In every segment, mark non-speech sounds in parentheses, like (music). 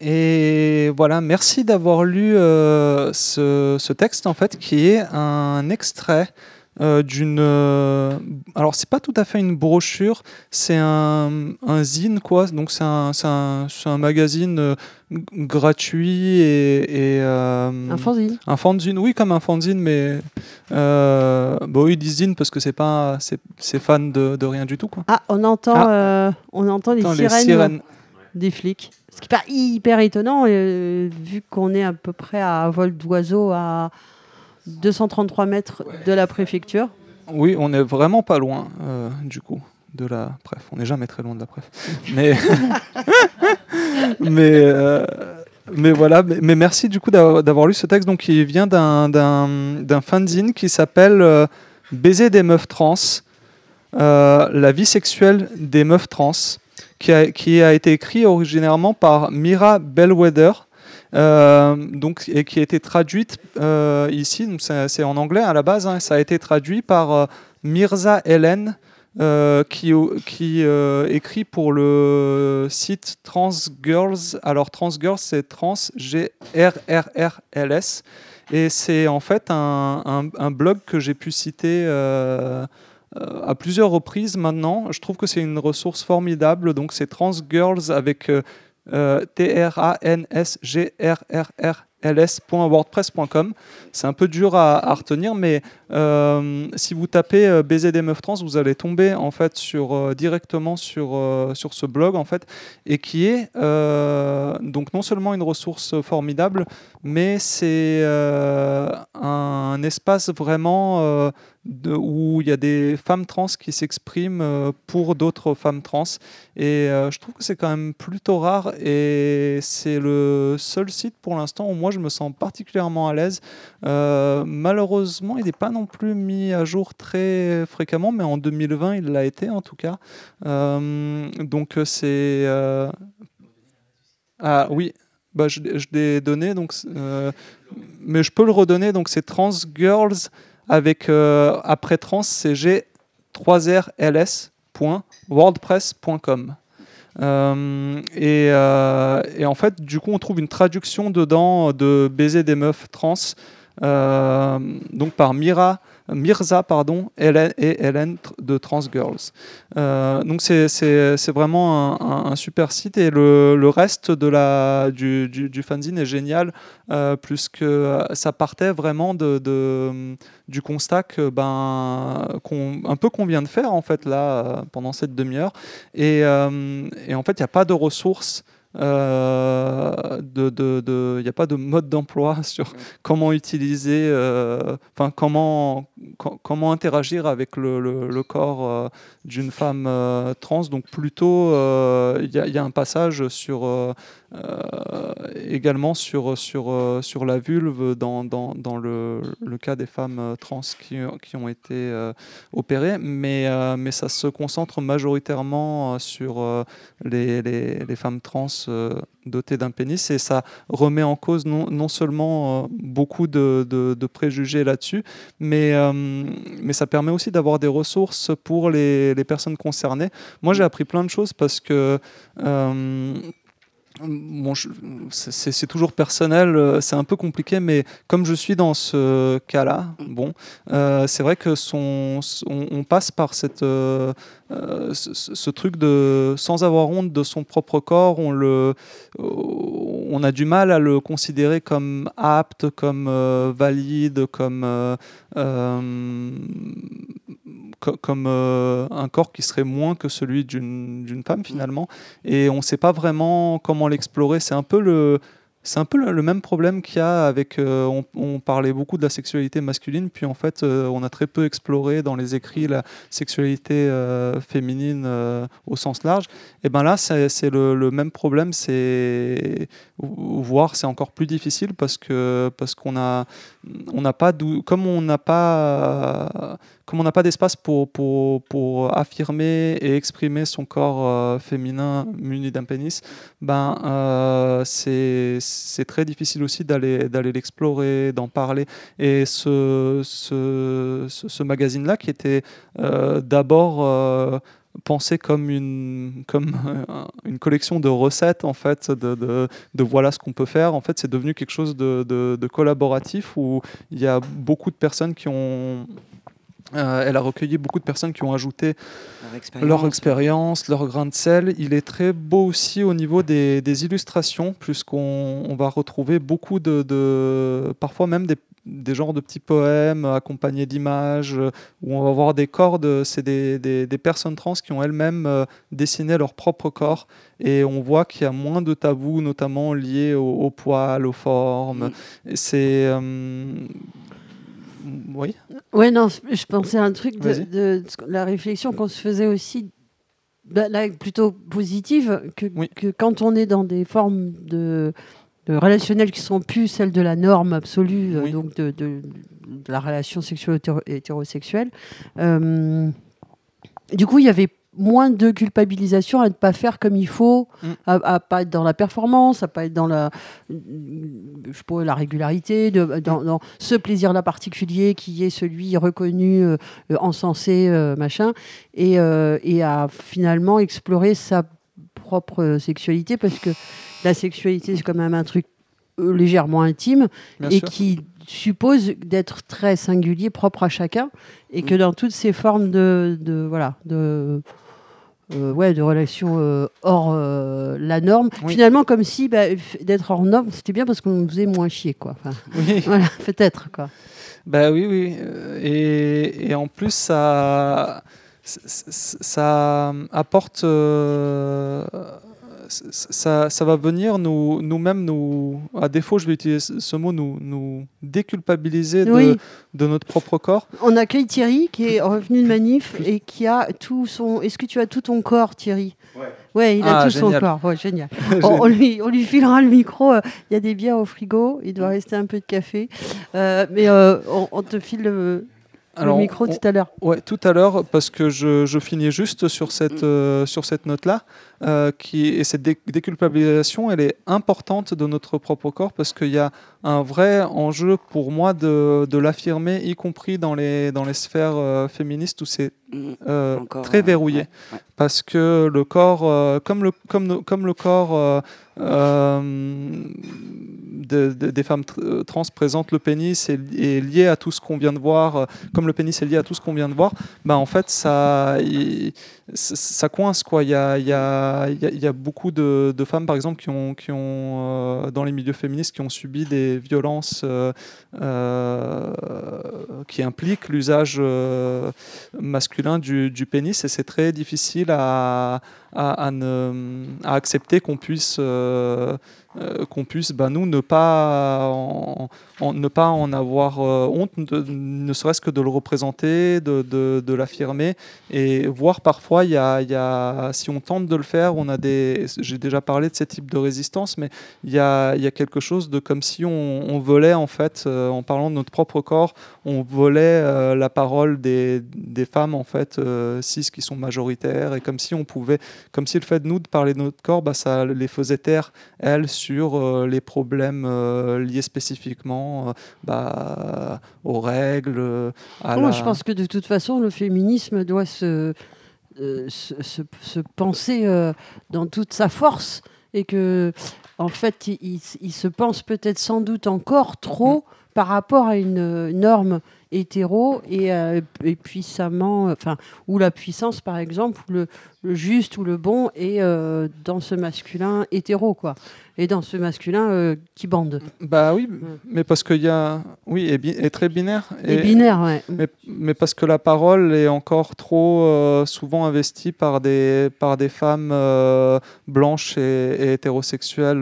Et voilà, merci d'avoir lu euh, ce, ce texte en fait, qui est un extrait euh, d'une. euh, alors, c'est pas tout à fait une brochure, c'est un, un zine, quoi. Donc, c'est un, c'est un, c'est un magazine euh, gratuit et. et, Un fanzine. un fanzine, oui, comme un fanzine, mais. Bon, ils disent zine parce que c'est pas. C'est c'est fan de, de rien du tout, quoi. Ah, on entend, Ah. on entend les sirènes, des flics. Ce qui est pas hyper étonnant, euh, vu qu'on est à peu près à vol d'oiseau à 233 mètres de la préfecture. Oui, on est vraiment pas loin, euh, du coup, de la. Bref, on n'est jamais très loin de la préf. (laughs) Mais. mais. euh, Mais voilà, mais, mais merci du coup d'avoir lu ce texte. Donc, il vient d'un- d'un d'un fanzine qui s'appelle euh, Baiser des meufs trans, euh, la vie sexuelle des meufs trans, qui a, été écrit originairement par Mira Bellwether, euh, donc, et qui a été traduite euh, ici, c'est en anglais à la base, hein, ça a été traduit par euh, Mirza Helen, euh, qui, écrit pour le site Trans Girls. Alors Trans Girls, c'est Trans G R R R L S, et c'est en fait un blog que j'ai pu citer. À plusieurs reprises maintenant. Je trouve que c'est une ressource formidable. Donc c'est Trans Girls avec euh, euh, T-R-A-N-S-G-R-R-R-L-S.wordpress.com. C'est un peu dur à, à retenir, mais euh, si vous tapez euh, baiser des meufs trans, vous allez tomber en fait sur, euh, directement sur, euh, sur ce blog en fait, et qui est donc non seulement une ressource formidable, mais c'est un espace vraiment où il y a des femmes trans qui s'expriment pour d'autres femmes trans. Et je trouve que c'est quand même plutôt rare et c'est le seul site pour l'instant où moi je me sens particulièrement à l'aise. Malheureusement, il n'est pas non plus mis à jour très fréquemment, mais en 2020 il l'a été en tout cas. Euh, donc c'est... euh, Ah oui, bah, je, l'ai donné, donc, euh, mais je peux le redonner, donc c'est Trans Girls avec après trans, c'est g3rls.wordpress.com. Euh, et, et en fait, du coup, on trouve une traduction dedans de baiser des meufs trans, donc par Mira, Mirza pardon, et Hélène de Trans Girls. Euh, donc c'est- vraiment un, super site et le, reste de la, du, fanzine est génial, euh, plus que ça partait vraiment du constat que ben peu qu'on vient de faire en fait là euh, pendant cette demi-heure et, euh, et en fait il n'y a pas de ressources euh, de de- de- il n'y a pas de mode d'emploi (laughs) sur comment utiliser euh, comment co- comment interagir avec le, corps euh, d'une femme trans. Donc plutôt il y, a- il un passage sur également sur, sur, sur la vulve dans, dans, dans le, cas des femmes trans qui, qui ont été opérées, mais, mais ça se concentre majoritairement sur les, les femmes trans euh, dotées d'un pénis et ça remet en cause non, non seulement euh, beaucoup de, de, de préjugés là-dessus, mais, euh, mais ça permet aussi d'avoir des ressources pour les, les personnes concernées. Moi, j'ai appris plein de choses parce que euh, C'est- toujours personnel, euh, c'est un peu compliqué, mais comme je suis dans ce cas-là, bon, euh, c'est vrai que on, passe par cette, euh, ce, truc de sans avoir honte de son propre corps, on a du mal à le considérer comme apte, comme valide, comme co- comme euh, un corps qui serait moins que celui d'une femme finalement. Et on ne sait pas vraiment comment l'explorer. C'est un peu le c'est un peu le, même problème qu'il y a avec euh, on, on parlait beaucoup de la sexualité masculine puis en fait euh, on a très peu exploré dans les écrits la sexualité euh, féminine au sens large. Et ben là c'est le, le même problème. C'est voire c'est encore plus difficile parce que parce qu'on a on n'a pas comme on n'a pas comme on n'a pas d'espace pour, pour, pour affirmer et exprimer son corps euh, féminin muni d'un pénis, ben, euh, c'est très difficile aussi d'aller l'explorer, d'en parler. Et ce, ce magazine-là, qui était euh, d'abord euh, pensé comme une, comme (laughs) une collection de recettes, en fait, de, de, de voilà ce qu'on peut faire. En fait, c'est devenu quelque chose de, de, collaboratif où il y a beaucoup de personnes qui ont. Euh, elle a recueilli beaucoup de personnes qui ont ajouté leur expérience, leur, grain de sel. Il est très beau aussi au niveau des, des illustrations, puisqu'on on va retrouver beaucoup de, de, parfois même des des genres de petits poèmes accompagnés d'images, euh, où on va voir des cordes, c'est des, des, personnes trans qui ont elles-mêmes euh, dessiné leur propre corps, et on voit qu'il y a moins de tabous, notamment liés au, poils, aux formes. C'est... Euh, oui. Ouais, non, je pensais à un truc de, la réflexion qu'on se faisait aussi bah, là, plutôt positive, que, que, quand on est dans des formes de, relationnelles qui sont plus celles de la norme absolue, euh, donc de, de, la relation sexuelle hétérosexuelle. Euh, du coup, il y avait moins de culpabilisation à ne pas faire comme il faut, mm. à, ne pas être dans la performance, à pas être dans la, je pourrais, la régularité, de, dans, ce plaisir-là particulier qui est celui reconnu, euh, encensé, machin, et, et à finalement explorer sa propre sexualité parce que la sexualité, c'est quand même un truc euh, légèrement intime et qui suppose d'être très singulier, propre à chacun, et que dans toutes ces formes de, voilà de euh, ouais, de relations euh, hors la norme. Finalement, comme si bah, d'être hors norme, c'était bien parce qu'on nous faisait moins chier, quoi. oui. (laughs) Voilà, peut-être, quoi. Bah oui, oui. Et, et en plus, ça, ça apporte ça, ça, va venir nous, nous-mêmes, nous, à défaut, je vais utiliser ce mot, nous, nous déculpabiliser de, de, notre propre corps. On accueille Thierry qui est revenu de manif et qui a tout son. Est-ce que tu as tout ton corps, Thierry? Ouais. Ouais, il a ah, tout son corps. Ouais, génial. (laughs) on, lui, on lui filera le micro. Il y a des bières au frigo. Il doit rester un peu de café. Euh, mais euh, on, on, te file le le micro tout à l'heure. Ouais, tout à l'heure, parce que je, je, finis juste sur cette, mm. euh, sur cette note-là. Euh, qui, et cette déculpabilisation, elle est importante de notre propre corps parce qu'il y a un vrai enjeu pour moi de, de l'affirmer, y compris dans les, dans les sphères euh, féministes où c'est mm. très verrouillé. Parce que le corps, comme, le, comme, comme le corps des femmes euh, trans présentent le pénis est, est lié à tout ce qu'on vient de voir, euh, comme le pénis est lié à tout ce qu'on vient de voir, bah en fait ça, ça coince quoi. Il y a, beaucoup de, femmes par exemple qui ont, euh, dans les milieux féministes qui ont subi des violences qui impliquent l'usage masculin du, pénis et c'est très difficile à, à, accepter qu'on puisse euh, qu'on puisse, bah, nous, ne pas en, ne pas en avoir euh, honte, ne serait-ce que de le représenter, de, de, l'affirmer, et voir parfois, y a, y a, si on tente de le faire, on a des, j'ai déjà parlé de ces types de résistance, mais il y a, y a, quelque chose de comme si on, volait, en fait, euh, en parlant de notre propre corps, on volait la parole des, des, femmes, en fait, cis qui sont majoritaires, et comme si on pouvait, comme si le fait de nous de parler de notre corps, bah, ça les faisait taire, elles, sur euh, les problèmes euh, liés spécifiquement euh, bah, aux règles. À Je pense que de toute façon, le féminisme doit se, se, se, penser dans toute sa force et que, en fait, il, il se pense peut-être sans doute encore trop mm. par rapport à une norme hétéro et, et puissamment, enfin, ou la puissance par exemple, ou le, le juste ou le bon est dans ce masculin hétéro, quoi et dans ce masculin euh, qui bande. Bah oui, mais parce qu'il y a. Oui, est, très binaire. Et, binaire, ouais. Mais, mais, parce que la parole est encore trop euh, souvent investie par des, par des femmes euh, blanches et, hétérosexuelles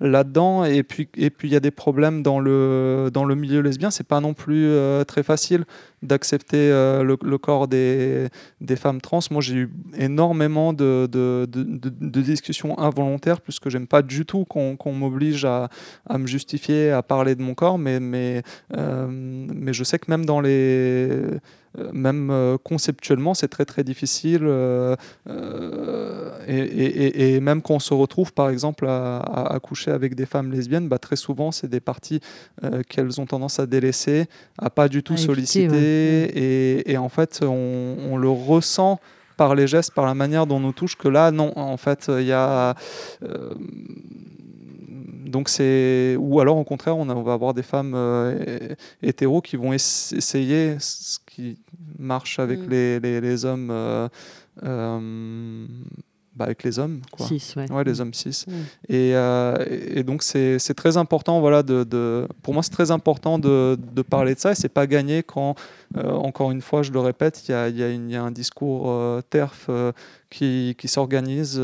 là-dedans. Et puis il et puis, y a des problèmes dans le, dans le milieu lesbien. C'est pas non plus très facile d'accepter le, le, corps des, des femmes trans. Moi, j'ai eu énormément de, de, de, discussions involontaires, puisque j'aime pas du tout qu'on m'oblige à, me justifier, à parler de mon corps, mais, mais, euh, mais je sais que même dans les euh, même euh, conceptuellement, c'est très très difficile. et, même quand on se retrouve, par exemple, à, coucher avec des femmes lesbiennes, bah, très souvent, c'est des parties qu'elles ont tendance à délaisser, à pas du tout solliciter. Et, en fait, on, on, le ressent par les gestes, par la manière dont on nous touche, que là, non. En fait, il y a donc c'est ou alors au contraire on, va avoir des femmes euh, hétéros qui vont essayer ce qui marche avec mm. les, les, hommes euh, euh, bah, avec les hommes quoi. ouais. les hommes cis mm. et, et, donc c'est très important voilà de, de, pour moi c'est très important de, de, parler de ça et c'est pas gagné quand encore une fois je le répète il y a, un discours TERF qui, qui s'organise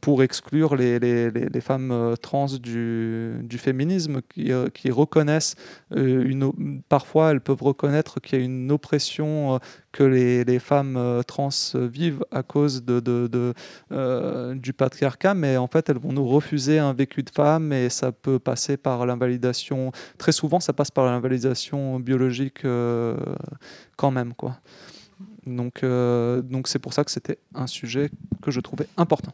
pour exclure les, femmes euh, trans du, féminisme qui, euh, reconnaissent euh, parfois elles peuvent reconnaître qu'il y a une oppression que les, femmes trans vivent à cause du patriarcat mais en fait elles vont nous refuser un vécu de femme et ça peut passer par l'invalidation. Très souvent ça passe par l'invalidation biologique quand même quoi donc donc c'est pour ça que c'était un sujet que je trouvais important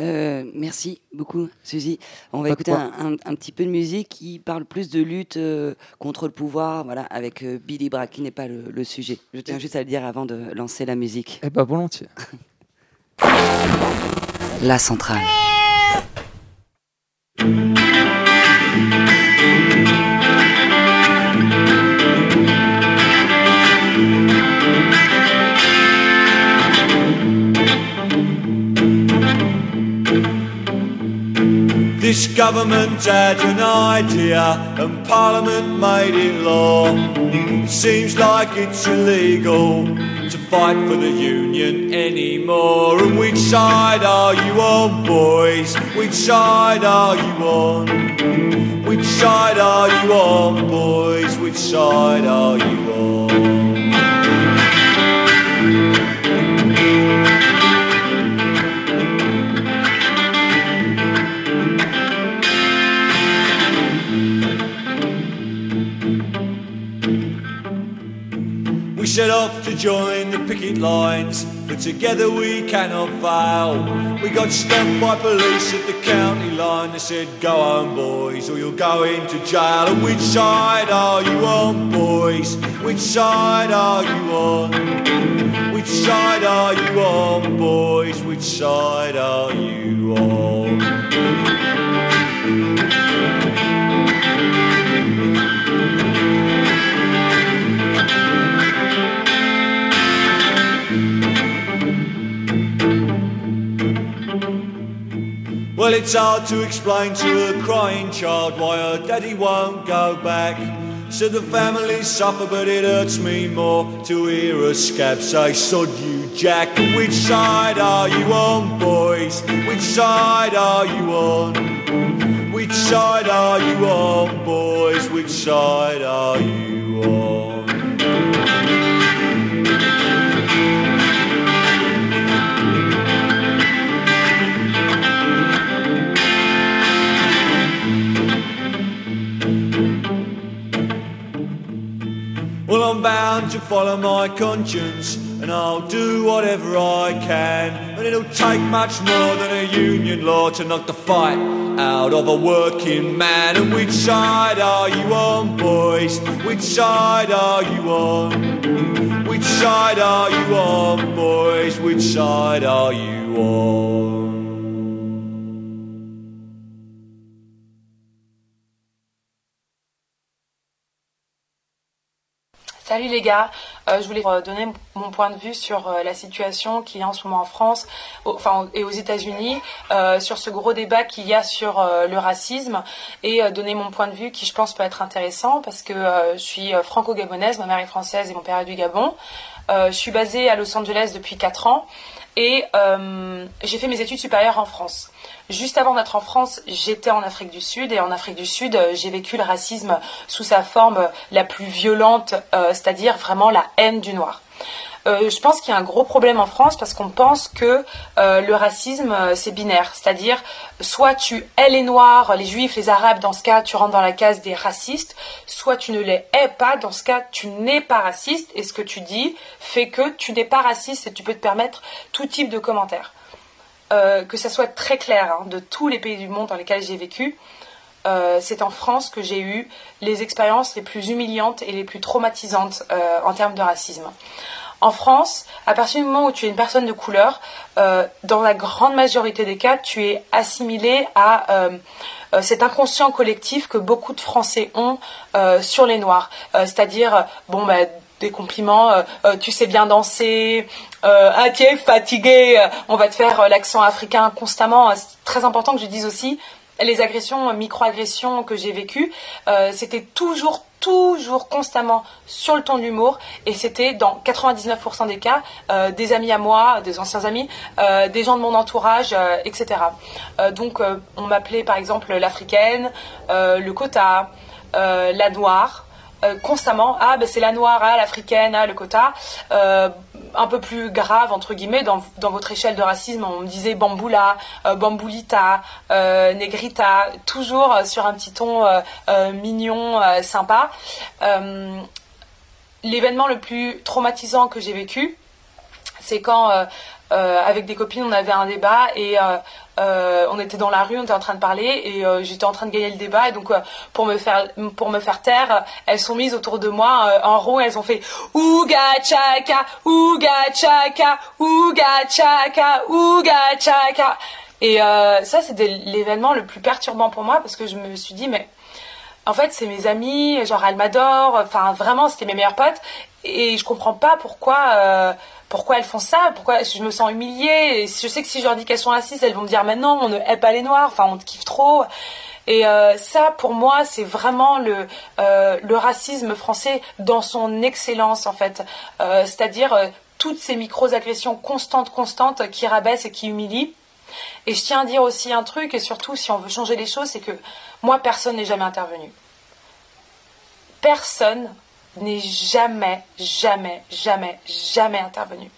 euh, merci beaucoup, Suzy. On va écouter un, petit peu de musique qui parle plus de lutte euh, contre le pouvoir, voilà, avec euh, Billy Bragg, qui n'est pas le, sujet. Je tiens juste à le dire avant de lancer la musique. Eh bien, volontiers. la centrale. This government had an idea and Parliament made it law. Seems like it's illegal to fight for the union anymore. And which side are you on, boys? Which side are you on? Which side are you on, boys? Which side are you on? Join the picket lines, but together we cannot fail. We got stopped by police at the county line. They said, Go home, boys, or you'll go into jail. And which side are you on, boys? Which side are you on? Which side are you on, boys? Which side are you on? Well, it's hard to explain to a crying child why her daddy won't go back. Said the family suffer, but it hurts me more to hear a scab say, Sod you, Jack. Which side are you on, boys? Which side are you on? Which side are you on, boys? Which side are you on? I'm bound to follow my conscience, and I'll do whatever I can. And it'll take much more than a union law to knock the fight out of a working man. And which side are you on, boys? Which side are you on? Which side are you on, boys? Which side are you on? Salut les gars, euh, je voulais euh, donner mon point de vue sur euh, la situation qui est en ce moment en France enfin, et aux États-Unis, sur ce gros débat qu'il y a sur le racisme et donner mon point de vue qui je pense peut être intéressant parce que je suis franco-gabonaise, ma mère est française et mon père est du Gabon. je suis basée à Los Angeles depuis 4 ans et j'ai fait mes études supérieures en France. Juste avant d'être en France, j'étais en Afrique du Sud et en Afrique du Sud, euh, j'ai vécu le racisme sous sa forme la plus violente, euh, c'est-à-dire vraiment la haine du noir. Euh, je pense qu'il y a un gros problème en France parce qu'on pense que le racisme c'est binaire, c'est-à-dire soit tu hais les noirs, les juifs, les arabes, dans ce cas tu rentres dans la case des racistes, soit tu ne les hais pas, dans ce cas tu n'es pas raciste et ce que tu dis fait que tu n'es pas raciste et tu peux te permettre tout type de commentaires. Euh, que ça soit très clair, hein, de tous les pays du monde dans lesquels j'ai vécu, euh, c'est en France que j'ai eu les expériences les plus humiliantes et les plus traumatisantes euh, en termes de racisme. En France, à partir du moment où tu es une personne de couleur, euh, dans la grande majorité des cas, tu es assimilé à euh, euh, cet inconscient collectif que beaucoup de Français ont sur les Noirs. C'est-à-dire, bon, bah, des compliments, tu sais bien danser, ah, tu fatigué, on va te faire l'accent africain constamment. C'est très important que je dise aussi, les agressions, micro-agressions que j'ai vécues, c'était toujours toujours constamment sur le ton de l'humour et c'était dans 99% des cas euh, des amis à moi, des anciens amis, euh, des gens de mon entourage, euh, etc. donc on m'appelait par exemple l'africaine, le quota, la noire. Constamment, ah ben c'est la noire, ah l'africaine, ah le quota un peu plus grave, entre guillemets, dans, votre échelle de racisme, on me disait bamboula, euh, bamboulita, euh, negrita, toujours sur un petit ton euh, mignon, sympa. L'événement le plus traumatisant que j'ai vécu, c'est quand avec des copines on avait un débat et euh, on était dans la rue, on était en train de parler et euh, j'étais en train de gagner le débat et donc euh, pour me faire pour me faire taire, elles sont mises autour de moi en rond, et elles ont fait ouga chaka, ouga chaka, ouga chaka, ouga chaka. Et ça c'était l'événement le plus perturbant pour moi parce que je me suis dit mais en fait c'est mes amis, genre elles m'adorent, enfin vraiment c'était mes meilleurs potes et je comprends pas pourquoi pourquoi elles font ça? Pourquoi je me sens humiliée? Je sais que si je leur dis qu'elles sont assises, elles vont me dire maintenant on ne hait pas les noirs, enfin on te kiffe trop. Et euh, ça, pour moi, c'est vraiment le, euh, le racisme français dans son excellence, en fait. Euh, c'est-à-dire toutes ces micro-agressions constantes, constantes qui rabaissent et qui humilient. Et je tiens à dire aussi un truc, et surtout si on veut changer les choses, c'est que moi, personne n'est jamais intervenu. Personne n'est jamais, jamais, jamais, jamais intervenu.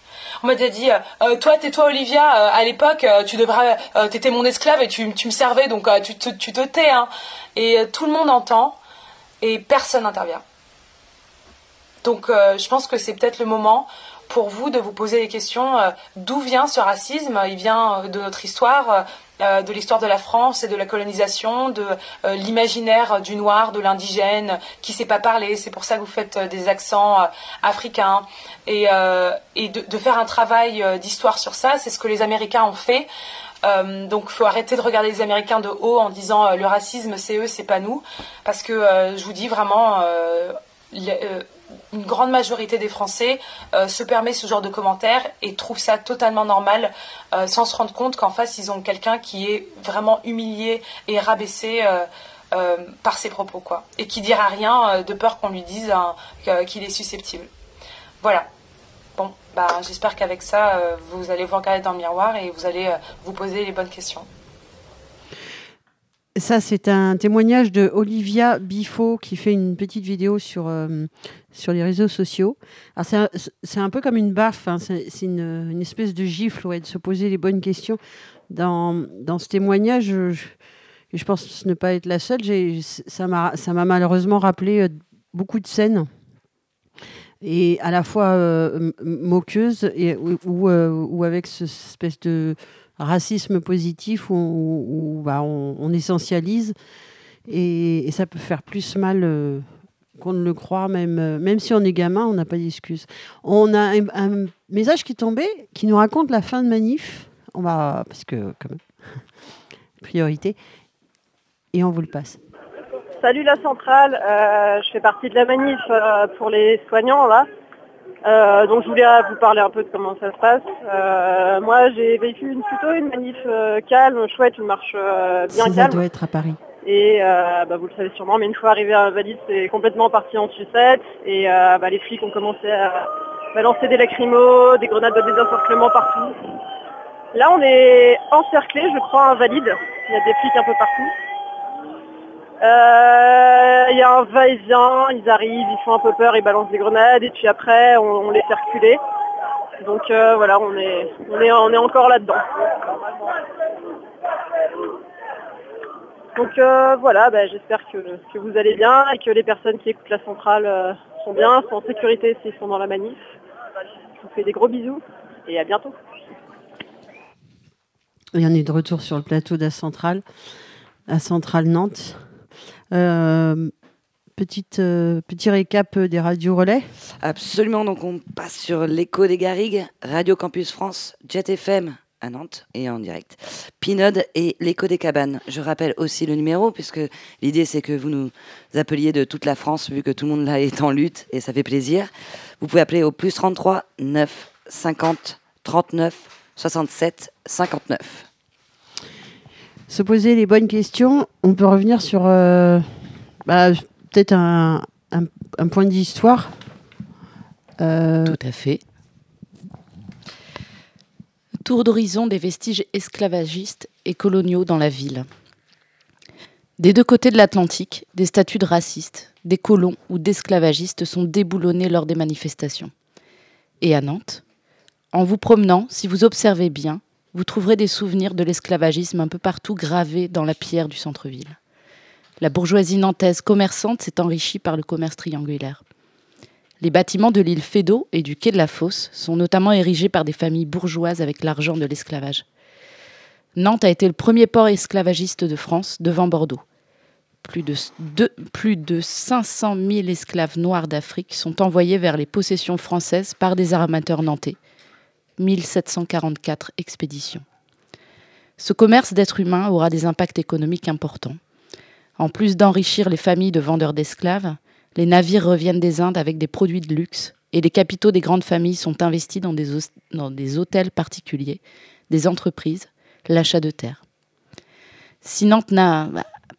On m'a dit, euh, euh, toi, tais-toi, Olivia, euh, à l'époque, tu devrais, t'étais mon esclave et tu, me servais, donc tu, te, tu te tais. Hein. Et tout le monde entend et personne n'intervient. Donc je pense que c'est peut-être le moment pour vous de vous poser les questions d'où vient ce racisme? Il vient de notre histoire, de l'histoire de la France et de la colonisation, de euh, l'imaginaire du noir, de l'indigène, qui sait pas parler. C'est pour ça que vous faites euh, des accents africains. Et, et de, faire un travail d'histoire sur ça, c'est ce que les Américains ont fait. donc il faut arrêter de regarder les Américains de haut en disant le racisme c'est eux, c'est pas nous. Parce que je vous dis vraiment une grande majorité des Français euh, se permet ce genre de commentaires et trouve ça totalement normal euh, sans se rendre compte qu'en face ils ont quelqu'un qui est vraiment humilié et rabaissé euh, par ses propos quoi et qui dira rien de peur qu'on lui dise qu'il est susceptible. Voilà. Bon, bah, j'espère qu'avec ça vous allez vous regarder dans le miroir et vous allez vous poser les bonnes questions. Ça, c'est un témoignage de Olivia qui fait une petite vidéo sur, sur les réseaux sociaux. C'est un, peu comme une baffe, hein. c'est une, espèce de gifle ouais, de se poser les bonnes questions. Dans, ce témoignage, je, je pense ne pas être la seule, ça m'a malheureusement rappelé euh, beaucoup de scènes et à la fois euh, moqueuses et, ou, ou, avec cette espèce de racisme positif où, bah, on, essentialise et, ça peut faire plus mal euh, qu'on ne le croit, même, euh, même si on est gamin, on n'a pas d'excuses. On a un, message qui est tombé qui nous raconte la fin de manif. On va, parce que, quand même, (laughs) priorité. Et on vous le passe. Salut la centrale, euh, je fais partie de la manif pour les soignants là. Euh, donc je voulais vous parler un peu de comment ça se passe. Euh, moi j'ai vécu une, plutôt une manif euh, calme, chouette, une marche bien calme. Ça doit être à Paris. Et bah, vous le savez sûrement, mais une fois arrivé à Valide, c'est complètement parti en sucette. Et bah, les flics ont commencé à balancer des lacrymos, des grenades de désencerclement partout. Là on est encerclé, je crois, à Valide. Il y a des flics un peu partout. Euh, il y a un va-et-vient, ils arrivent, ils font un peu peur, ils balancent des grenades et puis après on, les fait reculer. Donc euh, voilà, on est, on est, on est encore là-dedans. Donc euh, voilà, bah, j'espère que, que, vous allez bien et que les personnes qui écoutent la centrale sont bien, sont en sécurité s'ils sont dans la manif. Je vous fais des gros bisous et à bientôt. Il y en est de retour sur le plateau de la centrale, à Centrale Nantes. Euh, petite, petit récap des radios relais Absolument, donc on passe sur l'écho des Garrigues, Radio Campus France, Jet FM, à Nantes et en direct. Pinode et l'écho des cabanes. Je rappelle aussi le numéro puisque l'idée c'est que vous nous appeliez de toute la France vu que tout le monde là est en lutte et ça fait plaisir. Vous pouvez appeler au plus 33 9 50 39 67 59. Se poser les bonnes questions, on peut revenir sur euh, bah, peut-être un, un, point d'histoire. Euh, Tout à fait tour d'horizon des vestiges esclavagistes et coloniaux dans la ville. Des deux côtés de l'Atlantique, des statues de racistes, des colons ou d'esclavagistes sont déboulonnés lors des manifestations. Et à Nantes, en vous promenant, si vous observez bien, vous trouverez des souvenirs de l'esclavagisme un peu partout gravés dans la pierre du centre-ville. La bourgeoisie nantaise commerçante s'est enrichie par le commerce triangulaire. Les bâtiments de l'île Fédot et du quai de la Fosse sont notamment érigés par des familles bourgeoises avec l'argent de l'esclavage. Nantes a été le premier port esclavagiste de France devant Bordeaux. Plus de, plus de 500 000 esclaves noirs d'Afrique sont envoyés vers les possessions françaises par des armateurs nantais. 1744 expéditions. Ce commerce d'êtres humains aura des impacts économiques importants. En plus d'enrichir les familles de vendeurs d'esclaves, les navires reviennent des Indes avec des produits de luxe et les capitaux des grandes familles sont investis dans des, hôtels particuliers, des entreprises, l'achat de terres. Si Nantes n'a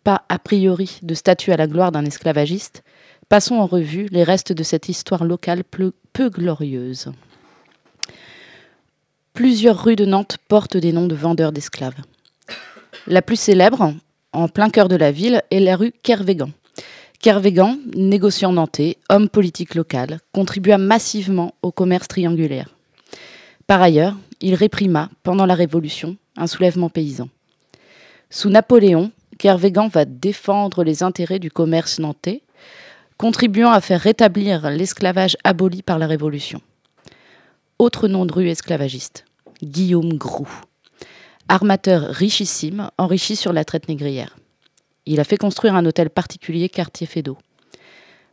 pas a priori de statut à la gloire d'un esclavagiste, passons en revue les restes de cette histoire locale peu, peu glorieuse. Plusieurs rues de Nantes portent des noms de vendeurs d'esclaves. La plus célèbre, en plein cœur de la ville, est la rue Kervégan. Kervégan, négociant nantais, homme politique local, contribua massivement au commerce triangulaire. Par ailleurs, il réprima, pendant la Révolution, un soulèvement paysan. Sous Napoléon, Kervégan va défendre les intérêts du commerce nantais, contribuant à faire rétablir l'esclavage aboli par la Révolution. Autre nom de rue esclavagiste, Guillaume Groux. Armateur richissime, enrichi sur la traite négrière. Il a fait construire un hôtel particulier quartier Fédot.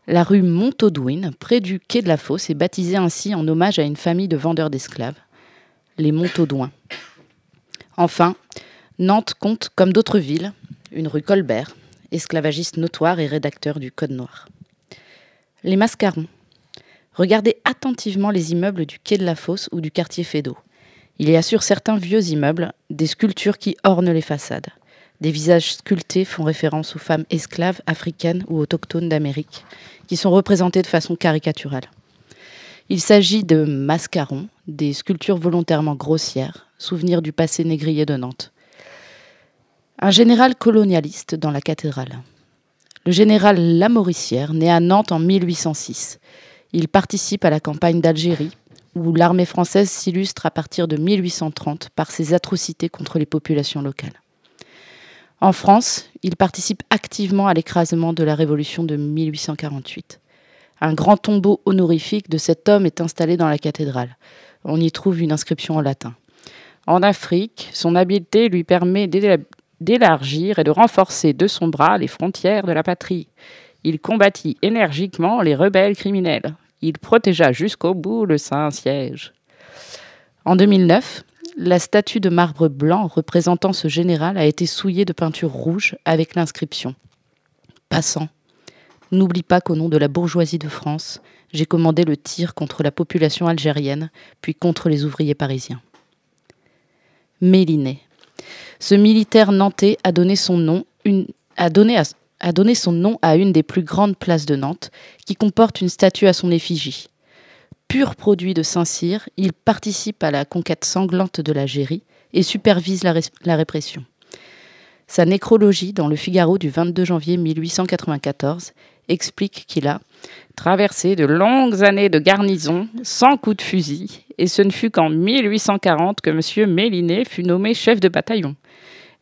La rue Montaudouin, près du quai de la Fosse, est baptisée ainsi en hommage à une famille de vendeurs d'esclaves, les Montaudouins. Enfin, Nantes compte, comme d'autres villes, une rue Colbert, esclavagiste notoire et rédacteur du Code noir. Les mascarons. Regardez attentivement les immeubles du quai de la Fosse ou du quartier Fédot. Il y a sur certains vieux immeubles des sculptures qui ornent les façades. Des visages sculptés font référence aux femmes esclaves africaines ou autochtones d'Amérique, qui sont représentées de façon caricaturale. Il s'agit de mascarons, des sculptures volontairement grossières, souvenirs du passé négrier de Nantes. Un général colonialiste dans la cathédrale. Le général Lamoricière, né à Nantes en 1806. Il participe à la campagne d'Algérie, où l'armée française s'illustre à partir de 1830 par ses atrocités contre les populations locales. En France, il participe activement à l'écrasement de la Révolution de 1848. Un grand tombeau honorifique de cet homme est installé dans la cathédrale. On y trouve une inscription en latin. En Afrique, son habileté lui permet d'élargir et de renforcer de son bras les frontières de la patrie. Il combattit énergiquement les rebelles criminels. Il protégea jusqu'au bout le Saint-Siège. En 2009, la statue de marbre blanc représentant ce général a été souillée de peinture rouge avec l'inscription Passant, n'oublie pas qu'au nom de la bourgeoisie de France, j'ai commandé le tir contre la population algérienne, puis contre les ouvriers parisiens. Mélinet. Ce militaire nantais a donné son nom, a donné, a donné son nom à une des plus grandes places de Nantes, qui comporte une statue à son effigie. Pur produit de Saint-Cyr, il participe à la conquête sanglante de l'Algérie et supervise la, répression. Sa nécrologie dans le Figaro du 22 janvier 1894 explique qu'il a traversé de longues années de garnison sans coup de fusil, et ce ne fut qu'en 1840 que M. Mélinet fut nommé chef de bataillon.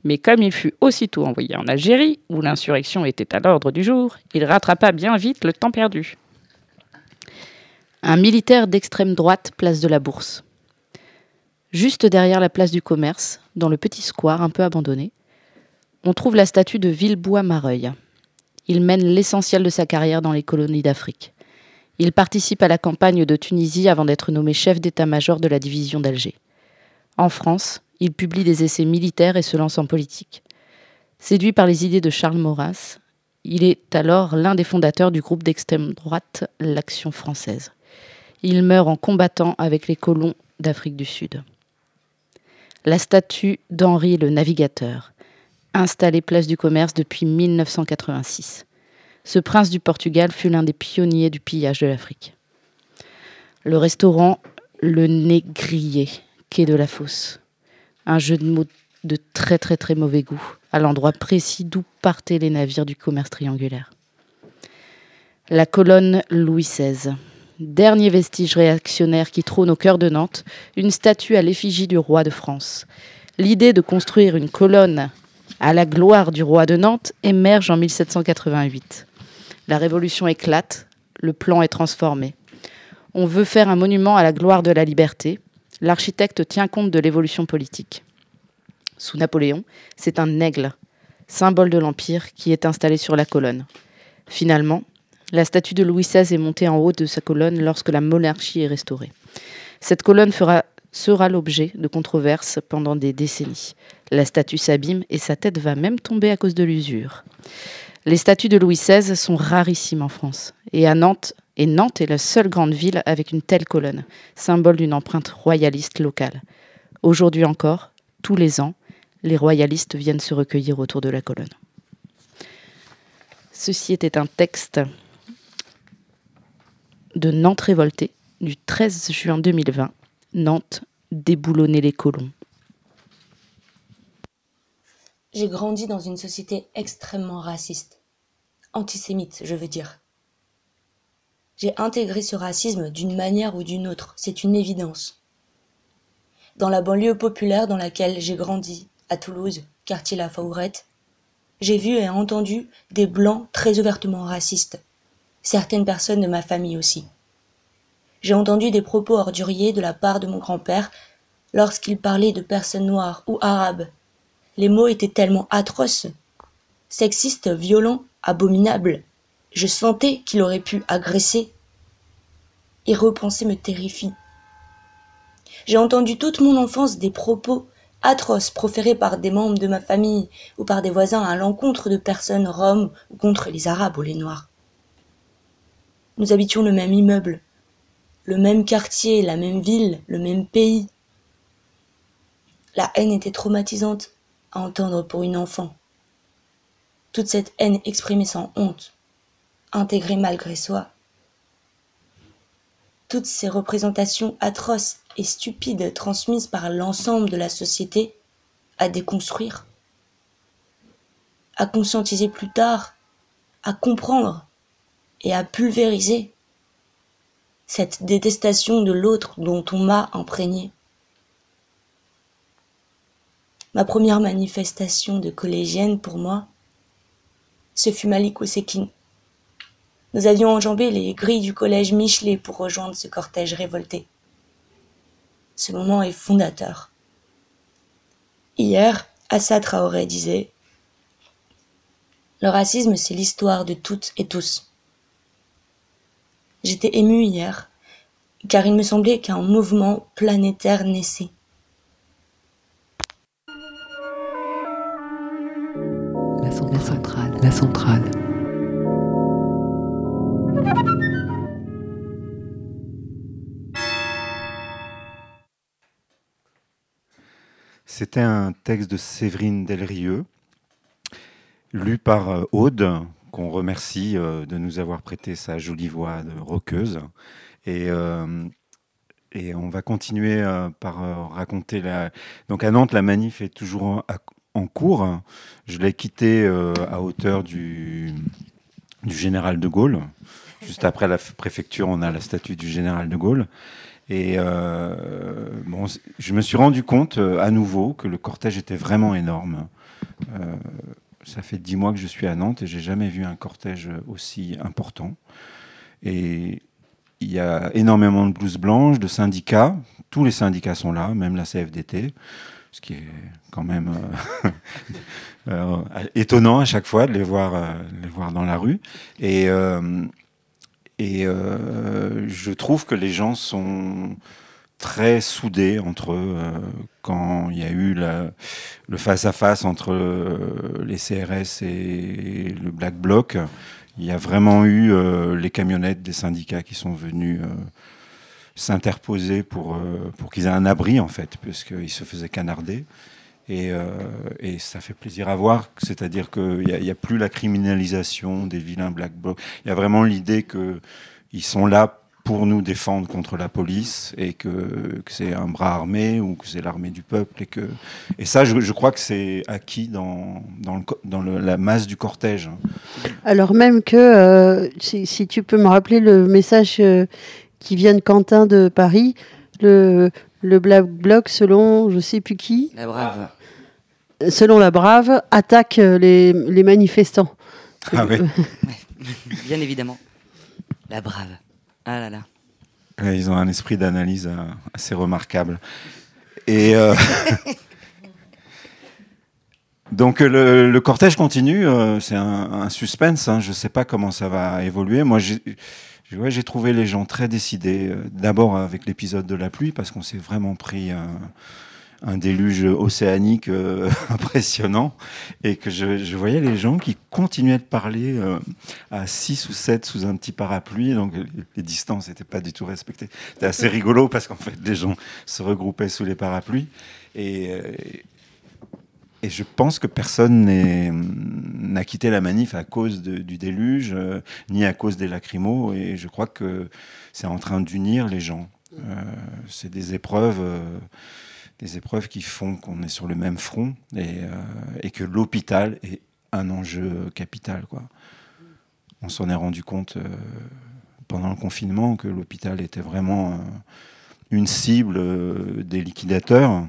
Mais comme il fut aussitôt envoyé en Algérie, où l'insurrection était à l'ordre du jour, il rattrapa bien vite le temps perdu. Un militaire d'extrême droite, place de la Bourse. Juste derrière la place du commerce, dans le petit square un peu abandonné, on trouve la statue de Villebois-Mareuil. Il mène l'essentiel de sa carrière dans les colonies d'Afrique. Il participe à la campagne de Tunisie avant d'être nommé chef d'état-major de la division d'Alger. En France, il publie des essais militaires et se lance en politique. Séduit par les idées de Charles Maurras, il est alors l'un des fondateurs du groupe d'extrême droite l'Action française. Il meurt en combattant avec les colons d'Afrique du Sud. La statue d'Henri le Navigateur, installée place du commerce depuis 1986. Ce prince du Portugal fut l'un des pionniers du pillage de l'Afrique. Le restaurant Le Négrier, quai de la Fosse. Un jeu de mots de très très très mauvais goût, à l'endroit précis d'où partaient les navires du commerce triangulaire. La colonne Louis XVI. Dernier vestige réactionnaire qui trône au cœur de Nantes, une statue à l'effigie du roi de France. L'idée de construire une colonne à la gloire du roi de Nantes émerge en 1788. La révolution éclate, le plan est transformé. On veut faire un monument à la gloire de la liberté. L'architecte tient compte de l'évolution politique sous Napoléon, c'est un aigle, symbole de l'Empire, qui est installé sur la colonne. Finalement, la statue de Louis XVI est montée en haut de sa colonne lorsque la monarchie est restaurée. Cette colonne sera l'objet de controverses pendant des décennies. La statue s'abîme et sa tête va même tomber à cause de l'usure. Les statues de Louis XVI sont rarissimes en France. Et Nantes est la seule grande ville avec une telle colonne, symbole d'une empreinte royaliste locale. Aujourd'hui encore, tous les ans, les royalistes viennent se recueillir autour de la colonne. Ceci était un texte de Nantes révoltée du 13 juin 2020. Nantes déboulonner les colons. J'ai grandi dans une société extrêmement raciste, antisémite, je veux dire. J'ai intégré ce racisme d'une manière ou d'une autre, c'est une évidence. Dans la banlieue populaire dans laquelle j'ai grandi, à Toulouse, quartier La Faurette, j'ai vu et entendu des blancs très ouvertement racistes, certaines personnes de ma famille aussi. J'ai entendu des propos orduriers de la part de mon grand-père lorsqu'il parlait de personnes noires ou arabes. Les mots étaient tellement atroces, sexistes, violents, abominables. Je sentais qu'il aurait pu agresser. Et repenser me terrifie. J'ai entendu toute mon enfance des propos atroces proférés par des membres de ma famille ou par des voisins à l'encontre de personnes roms ou contre les arabes ou les noirs. Nous habitions le même immeuble, le même quartier, la même ville, le même pays. La haine était traumatisante à entendre pour une enfant. Toute cette haine exprimée sans honte, intégrée malgré soi. Toutes ces représentations atroces et stupides transmises par l'ensemble de la société à déconstruire, à conscientiser plus tard, à comprendre et à pulvériser cette détestation de l'autre dont on m'a imprégné. Ma première manifestation de collégienne pour moi, ce fut Malik Ousekine. Nous avions enjambé les grilles du collège Michelet pour rejoindre ce cortège révolté. Ce moment est fondateur. Hier, Assa Traoré disait Le racisme, c'est l'histoire de toutes et tous. J'étais ému hier, car il me semblait qu'un mouvement planétaire naissait. La centrale, la centrale. C'était un texte de Séverine Delrieux, lu par euh, Aude, qu'on remercie euh, de nous avoir prêté sa jolie voix de roqueuse. Et, euh, on va continuer par raconter la. Donc à Nantes, la manif est toujours en, cours. Je l'ai quitté à hauteur du, général de Gaulle. Juste après la préfecture, on a la statue du général de Gaulle. Et euh, bon, je me suis rendu compte euh, à nouveau que le cortège était vraiment énorme. Euh, ça fait dix mois que je suis à Nantes et j'ai jamais vu un cortège aussi important. Et il y a énormément de blouses blanches, de syndicats. Tous les syndicats sont là, même la CFDT. ce qui est quand même (laughs) étonnant à chaque fois de les voir, les voir dans la rue. Et je trouve que les gens sont très soudés entre eux quand il y a eu le face-à-face entre les CRS et le Black Bloc. Il y a vraiment eu les camionnettes des syndicats qui sont venus s'interposer pour, euh, pour qu'ils aient un abri, en fait, puisqu'ils se faisaient canarder. Et, euh, ça fait plaisir à voir, c'est-à-dire qu'il n'y a, a, plus la criminalisation des vilains black blocs. Il y a vraiment l'idée qu'ils sont là pour nous défendre contre la police et que, que c'est un bras armé ou que c'est l'armée du peuple. Et, que, et ça, je, je crois que c'est acquis dans, dans, le, dans le, la masse du cortège. Alors même que, euh, si, si, tu peux me rappeler le message euh, qui vient de Quentin de Paris, le, le Black Bloc, selon je sais plus qui. La Brave. Selon la Brave, attaque les, les manifestants. Ah oui. (laughs) Bien évidemment. La Brave. Ah là là. Ils ont un esprit d'analyse euh, assez remarquable. Et euh... (laughs) donc le, cortège continue, euh, c'est un, suspense. Hein. Je ne sais pas comment ça va évoluer. Moi, j'ai trouvé les gens très décidés. D'abord avec l'épisode de la pluie, parce qu'on s'est vraiment pris un déluge océanique euh, (laughs) impressionnant, et que je, voyais les gens qui continuaient de parler euh, à 6 ou 7 sous un petit parapluie, donc les distances n'étaient pas du tout respectées. C'était assez rigolo, parce qu'en fait, les gens se regroupaient sous les parapluies. Et, et je pense que personne n'a quitté la manif à cause du déluge, euh, ni à cause des lacrymos. Et je crois que c'est en train d'unir les gens. Euh, c'est des épreuves, euh, des épreuves qui font qu'on est sur le même front et, euh, que l'hôpital est un enjeu capital. On s'en est rendu compte euh, pendant le confinement que l'hôpital était vraiment une cible euh, des liquidateurs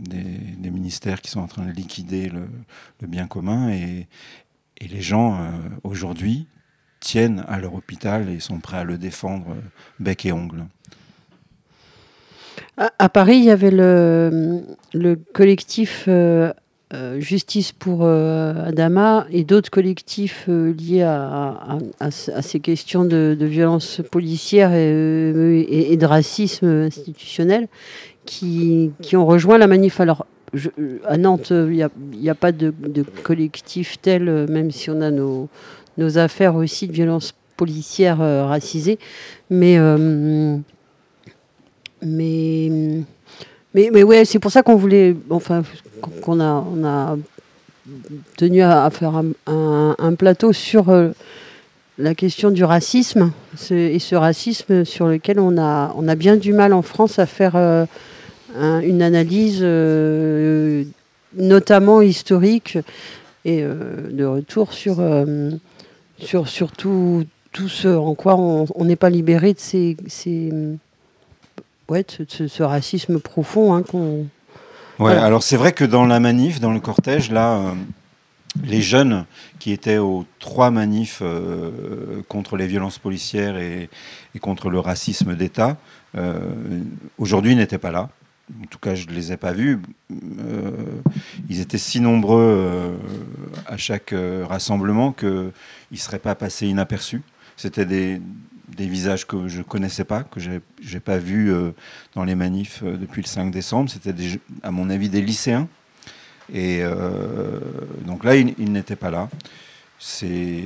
des, ministères qui sont en train de liquider le, bien commun et, et les gens euh, aujourd'hui tiennent à leur hôpital et sont prêts à le défendre euh, bec et ongle. À, à Paris, il y avait le, le collectif euh, Justice pour euh, Adama et d'autres collectifs euh, liés à, ces questions de, de violence policière et, de racisme institutionnel qui, ont rejoint la manif. Alors, à Nantes, il n'y a, pas de, collectif tel, même si on a nos, affaires aussi de violence policière euh, racisée. Mais, euh, mais, mais, mais ouais, c'est pour ça qu'on voulait, enfin, qu'on a, on a tenu à, faire un, plateau sur euh, la question du racisme et ce racisme sur lequel on a, on a bien du mal en France à faire euh, un, une analyse euh, notamment historique et de retour sur, sur, sur tout, tout, ce en quoi on n'est pas libéré de ces ouais, ce, ce, racisme profond hein, qu'on Ouais, voilà. alors c'est vrai que dans la manif, dans le cortège, là, euh, les jeunes qui étaient aux trois manifs euh, contre les violences policières et, et contre le racisme d'État, euh, aujourd'hui n'étaient pas là. En tout cas, je ne les ai pas vus. Ils étaient si nombreux à chaque rassemblement qu'ils ne seraient pas passés inaperçus. C'était des, des visages que je ne connaissais pas, que je n'ai pas vus euh, dans les manifs euh, depuis le 5 décembre. C'était, à mon avis, des lycéens. Et euh, donc là, ils, n'étaient pas là. C'est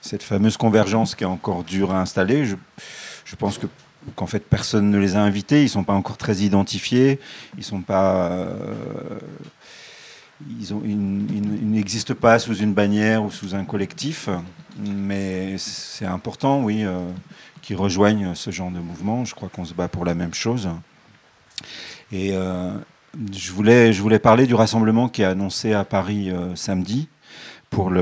cette fameuse convergence qui est encore dure à installer. Je, pense que qu'en fait personne ne les a invités, ils sont pas encore très identifiés, ils sont pas, ils, n'existent pas sous une bannière ou sous un collectif, mais c'est important, oui, euh, qu'ils rejoignent ce genre de mouvement. Je crois qu'on se bat pour la même chose. Et euh, je voulais, parler du rassemblement qui est annoncé à Paris euh, samedi pour,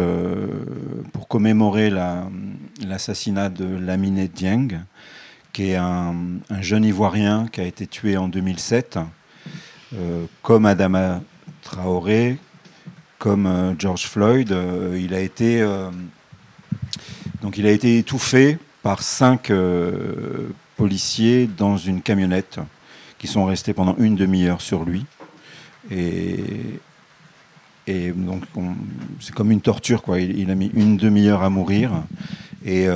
commémorer l'assassinat la, de Lamine Dieng qui est un, un, jeune Ivoirien qui a été tué en 2007, euh, comme Adama Traoré, comme euh, George Floyd. Euh, il a été euh, donc il a été étouffé par cinq policiers dans une camionnette qui sont restés pendant une demi-heure sur lui. Et, et donc, c'est comme une torture, quoi. Il, a mis une demi-heure à mourir. Et,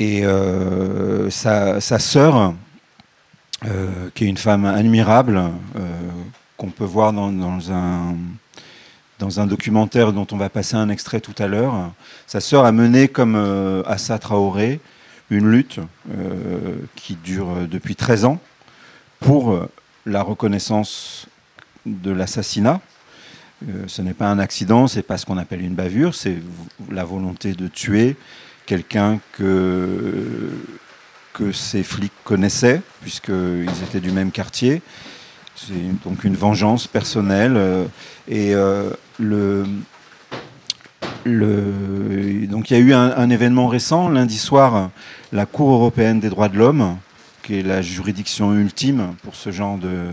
et sa, sa, sœur, euh, qui est une femme admirable, qu'on peut voir dans, un, dans un documentaire dont on va passer un extrait tout à l'heure, sa sœur a mené, comme Assa Traoré, une lutte qui dure depuis 13 ans pour la reconnaissance de l'assassinat. Euh, ce n'est pas un accident, c'est pas ce qu'on appelle une bavure, c'est la volonté de tuer quelqu'un que, que ces flics connaissaient, puisqu'ils étaient du même quartier. C'est donc une vengeance personnelle. Euh, et euh, le, le, donc il y a eu un, événement récent, lundi soir, la Cour européenne des droits de l'homme, qui est la juridiction ultime pour ce genre de,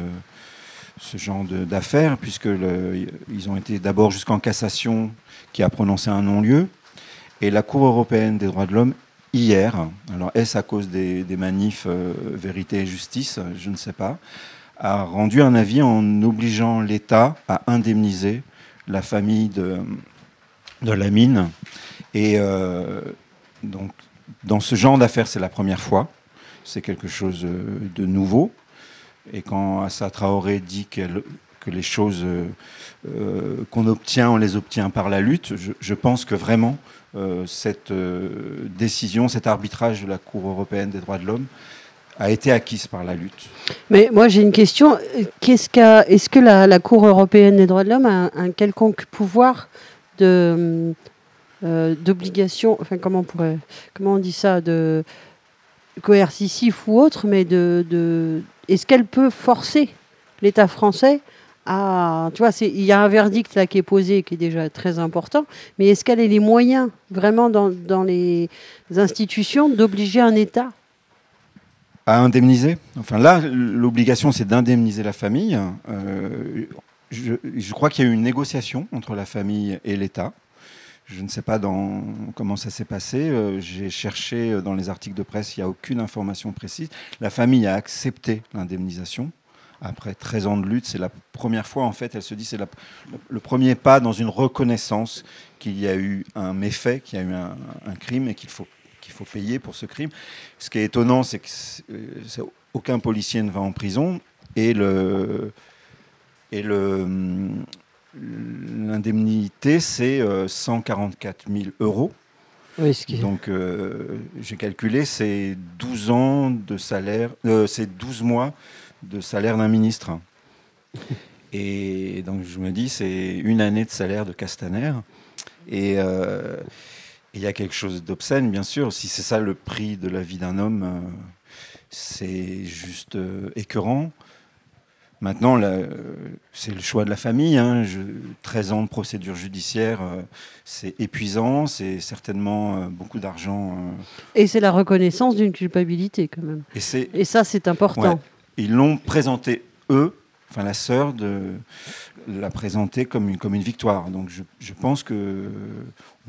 ce genre d'affaires, puisqu'ils ont été d'abord jusqu'en cassation, qui a prononcé un non-lieu, et la Cour européenne des droits de l'homme hier, alors est-ce à cause des, manifs euh, Vérité et Justice, je ne sais pas, a rendu un avis en obligeant l'État à indemniser la famille de, de la mine. Et euh, donc, dans ce genre d'affaires, c'est la première fois. C'est quelque chose euh, de nouveau. Et quand Assa Traoré dit que les choses qu'on obtient, on les obtient par la lutte, je, pense que vraiment cette décision, cet arbitrage de la Cour européenne des droits de l'homme a été acquise par la lutte. Mais moi j'ai une question. Qu'est-ce est-ce que la, Cour européenne des droits de l'homme a un, quelconque pouvoir de d'obligation, enfin comment on pourrait, comment on dit ça, de coercitif ou autre, mais de est-ce qu'elle peut forcer l'État français à. Tu vois, il y a un verdict là qui est posé qui est déjà très important, mais est-ce qu'elle a les moyens, vraiment, dans, les institutions, d'obliger un État à indemniser? Enfin là, l'obligation, c'est d'indemniser la famille. Euh, je, crois qu'il y a eu une négociation entre la famille et l'État. Je ne sais pas comment ça s'est passé. Euh, j'ai cherché euh, dans les articles de presse, il n'y a aucune information précise. La famille a accepté l'indemnisation. Après 13 ans de lutte, c'est la première fois, en fait, elle se dit, c'est le premier pas dans une reconnaissance qu'il y a eu un méfait, qu'il y a eu un, crime et qu'il faut, qu'il faut payer pour ce crime. Ce qui est étonnant, c'est que euh, aucun policier ne va en prison et le, et le, L'indemnité, c'est 144 euh, 000 euros. Donc, euh, j'ai calculé, c'est 12 ans de salaire, euh, c'est 12 mois de salaire d'un ministre. Et donc, je me dis, c'est une année de salaire de Castaner. Et il y a quelque chose d'obscène, bien sûr. Si c'est ça le prix de la vie d'un homme, c'est juste écœurant. Maintenant, c'est le choix de la famille. 13 hein. ans de procédure judiciaire, euh, c'est épuisant, c'est certainement euh, beaucoup d'argent. Euh. Et c'est la reconnaissance d'une culpabilité quand même. Et, ça, c'est important. Ils l'ont présenté, eux, enfin la sœur, de l'a présenté comme une, comme une victoire. Donc je, pense que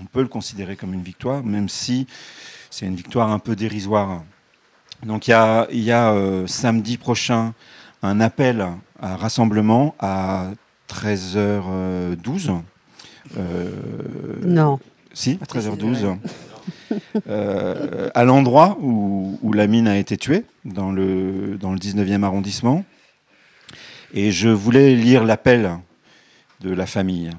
on peut le considérer comme une victoire, même si c'est une victoire un peu dérisoire. Donc il y a, y a samedi prochain un appel à rassemblement à 13h12. Euh, non. Si, à 13h12. Euh, à l'endroit où, où, la mine a été tuée, dans le, dans le 19e arrondissement. Et je voulais lire l'appel de la famille.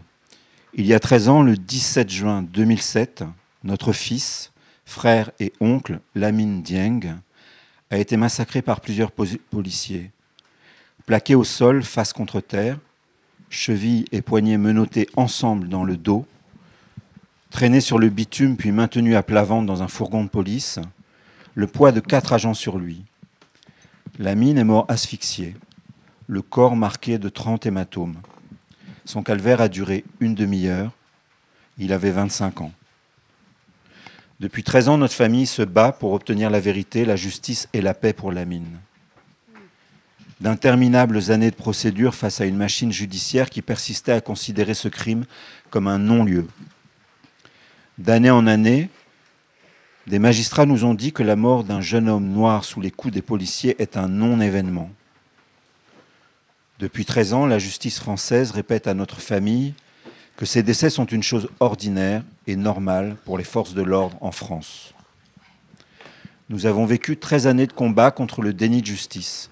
Il y a 13 ans, le 17 juin 2007, notre fils, frère et oncle, Lamine Dieng, a été massacré par plusieurs policiers plaqué au sol face contre terre, chevilles et poignets menottés ensemble dans le dos, traîné sur le bitume puis maintenu à plat ventre dans un fourgon de police, le poids de quatre agents sur lui. La mine est mort asphyxié, le corps marqué de 30 hématomes. Son calvaire a duré une demi-heure. Il avait 25 ans. Depuis 13 ans, notre famille se bat pour obtenir la vérité, la justice et la paix pour la mine d'interminables années de procédure face à une machine judiciaire qui persistait à considérer ce crime comme un non-lieu. D'année en année, des magistrats nous ont dit que la mort d'un jeune homme noir sous les coups des policiers est un non-événement. Depuis 13 ans, la justice française répète à notre famille que ces décès sont une chose ordinaire et normale pour les forces de l'ordre en France. Nous avons vécu 13 années de combat contre le déni de justice,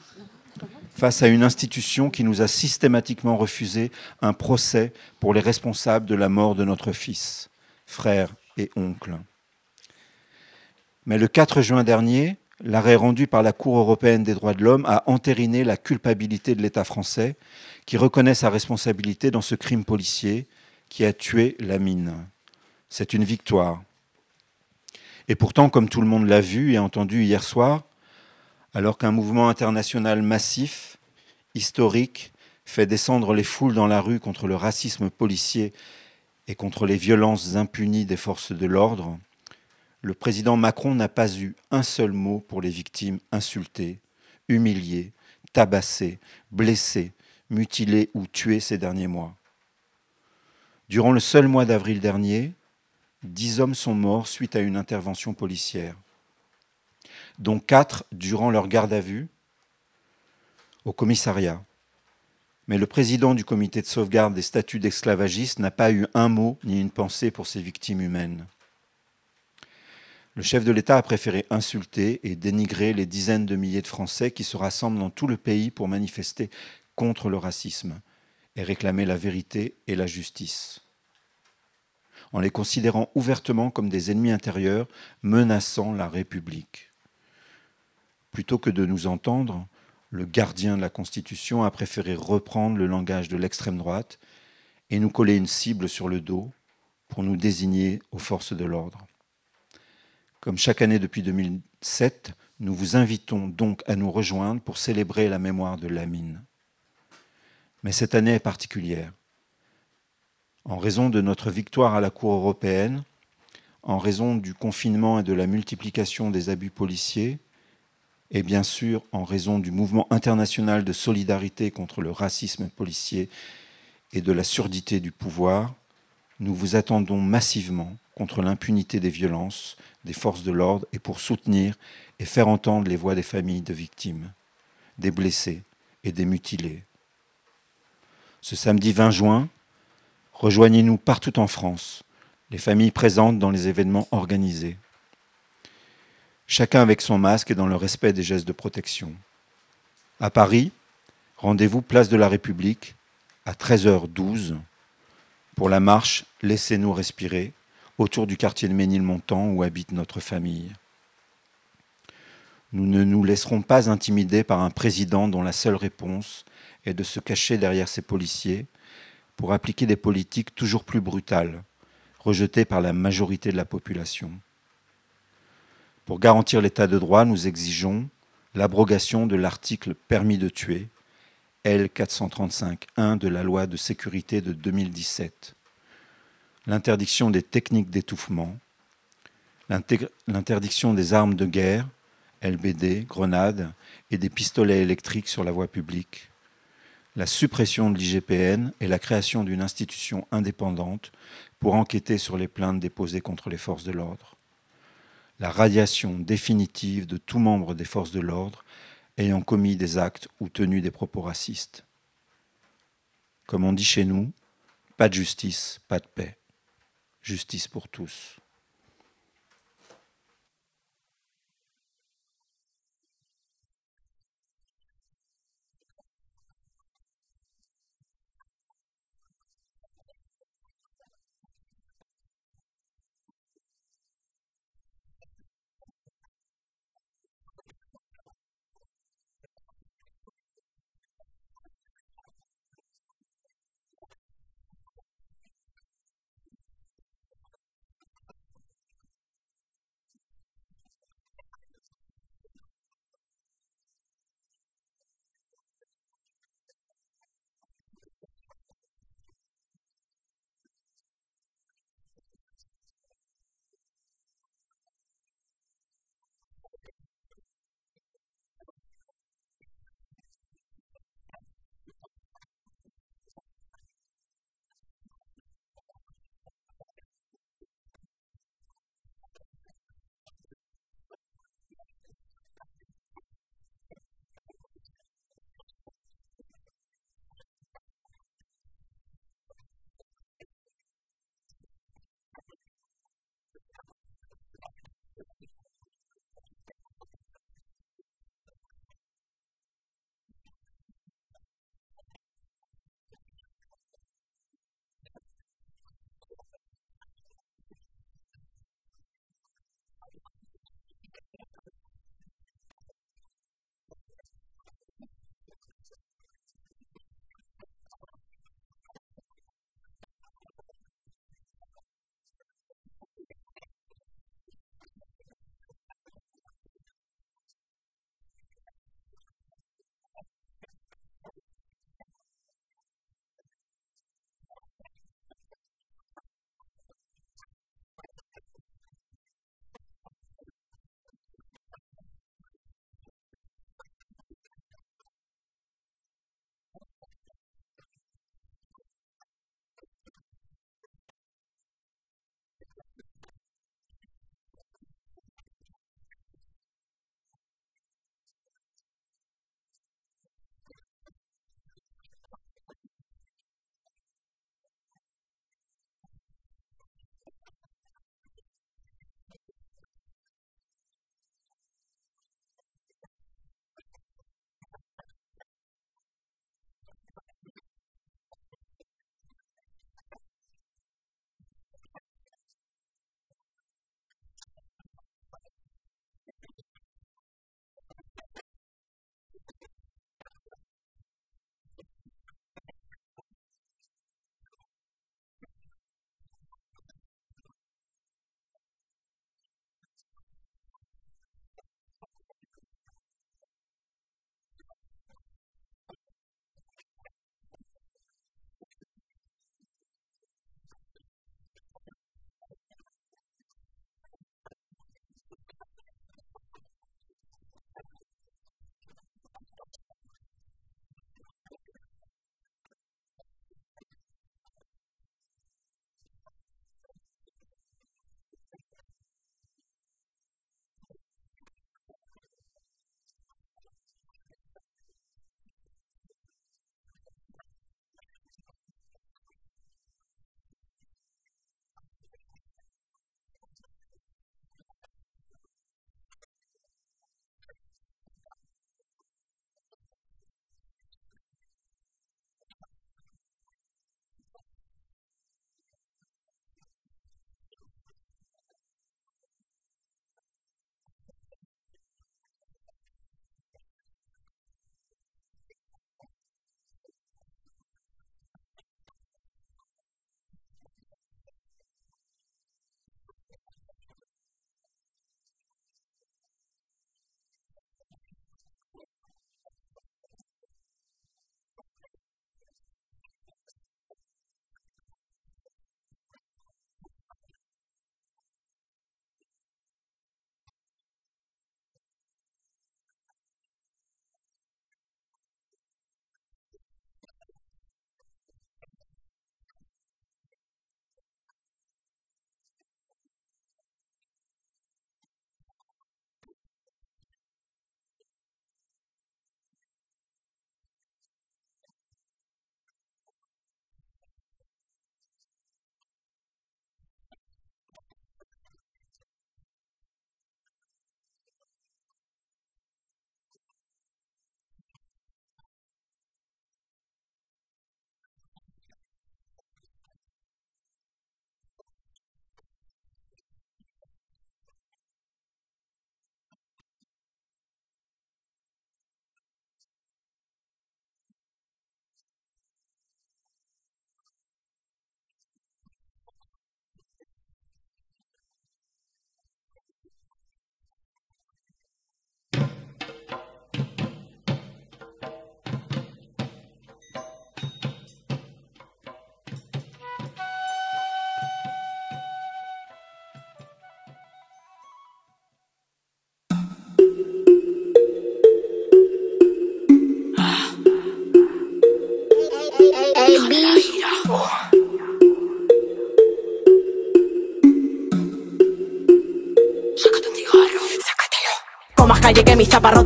face à une institution qui nous a systématiquement refusé un procès pour les responsables de la mort de notre fils, frère et oncle. Mais le 4 juin dernier, l'arrêt rendu par la Cour européenne des droits de l'homme a entériné la culpabilité de l'État français, qui reconnaît sa responsabilité dans ce crime policier qui a tué la mine. C'est une victoire. Et pourtant, comme tout le monde l'a vu et entendu hier soir, alors qu'un mouvement international massif, historique, fait descendre les foules dans la rue contre le racisme policier et contre les violences impunies des forces de l'ordre, le président Macron n'a pas eu un seul mot pour les victimes insultées, humiliées, tabassées, blessées, mutilées ou tuées ces derniers mois. Durant le seul mois d'avril dernier, dix hommes sont morts suite à une intervention policière, dont quatre durant leur garde à vue au commissariat. Mais le président du comité de sauvegarde des statuts d'esclavagistes n'a pas eu un mot ni une pensée pour ces victimes humaines. Le chef de l'État a préféré insulter et dénigrer les dizaines de milliers de Français qui se rassemblent dans tout le pays pour manifester contre le racisme et réclamer la vérité et la justice, en les considérant ouvertement comme des ennemis intérieurs menaçant la République. Plutôt que de nous entendre, le gardien de la Constitution a préféré reprendre le langage de l'extrême droite et nous coller une cible sur le dos pour nous désigner aux forces de l'ordre. Comme chaque année depuis 2007, nous vous invitons donc à nous rejoindre pour célébrer la mémoire de Lamine. Mais cette année est particulière. En raison de notre victoire à la Cour européenne, en raison du confinement et de la multiplication des abus policiers, et bien sûr en raison du mouvement international de solidarité contre le racisme policier et de la surdité du pouvoir, nous vous attendons massivement contre l'impunité des violences des forces de l'ordre et pour soutenir et faire entendre les voix des familles de victimes, des blessés et des mutilés. Ce samedi 20 juin, rejoignez-nous partout en France, les familles présentes dans les événements organisés. Chacun avec son masque et dans le respect des gestes de protection. À Paris, rendez-vous place de la République à 13h12 pour la marche Laissez-nous respirer autour du quartier de Ménilmontant où habite notre famille. Nous ne nous laisserons pas intimider par un président dont la seule réponse est de se cacher derrière ses policiers pour appliquer des politiques toujours plus brutales, rejetées par la majorité de la population. Pour garantir l'état de droit, nous exigeons l'abrogation de l'article permis de tuer, L 435.1 de la loi de sécurité de 2017, l'interdiction des techniques d'étouffement, l'interdiction des armes de guerre, LBD, grenades et des pistolets électriques sur la voie publique, la suppression de l'IGPN et la création d'une institution indépendante pour enquêter sur les plaintes déposées contre les forces de l'ordre, la radiation définitive de tout membre des forces de l'ordre ayant commis des actes ou tenu des propos racistes. Comme on dit chez nous, pas de justice, pas de paix justice pour tous.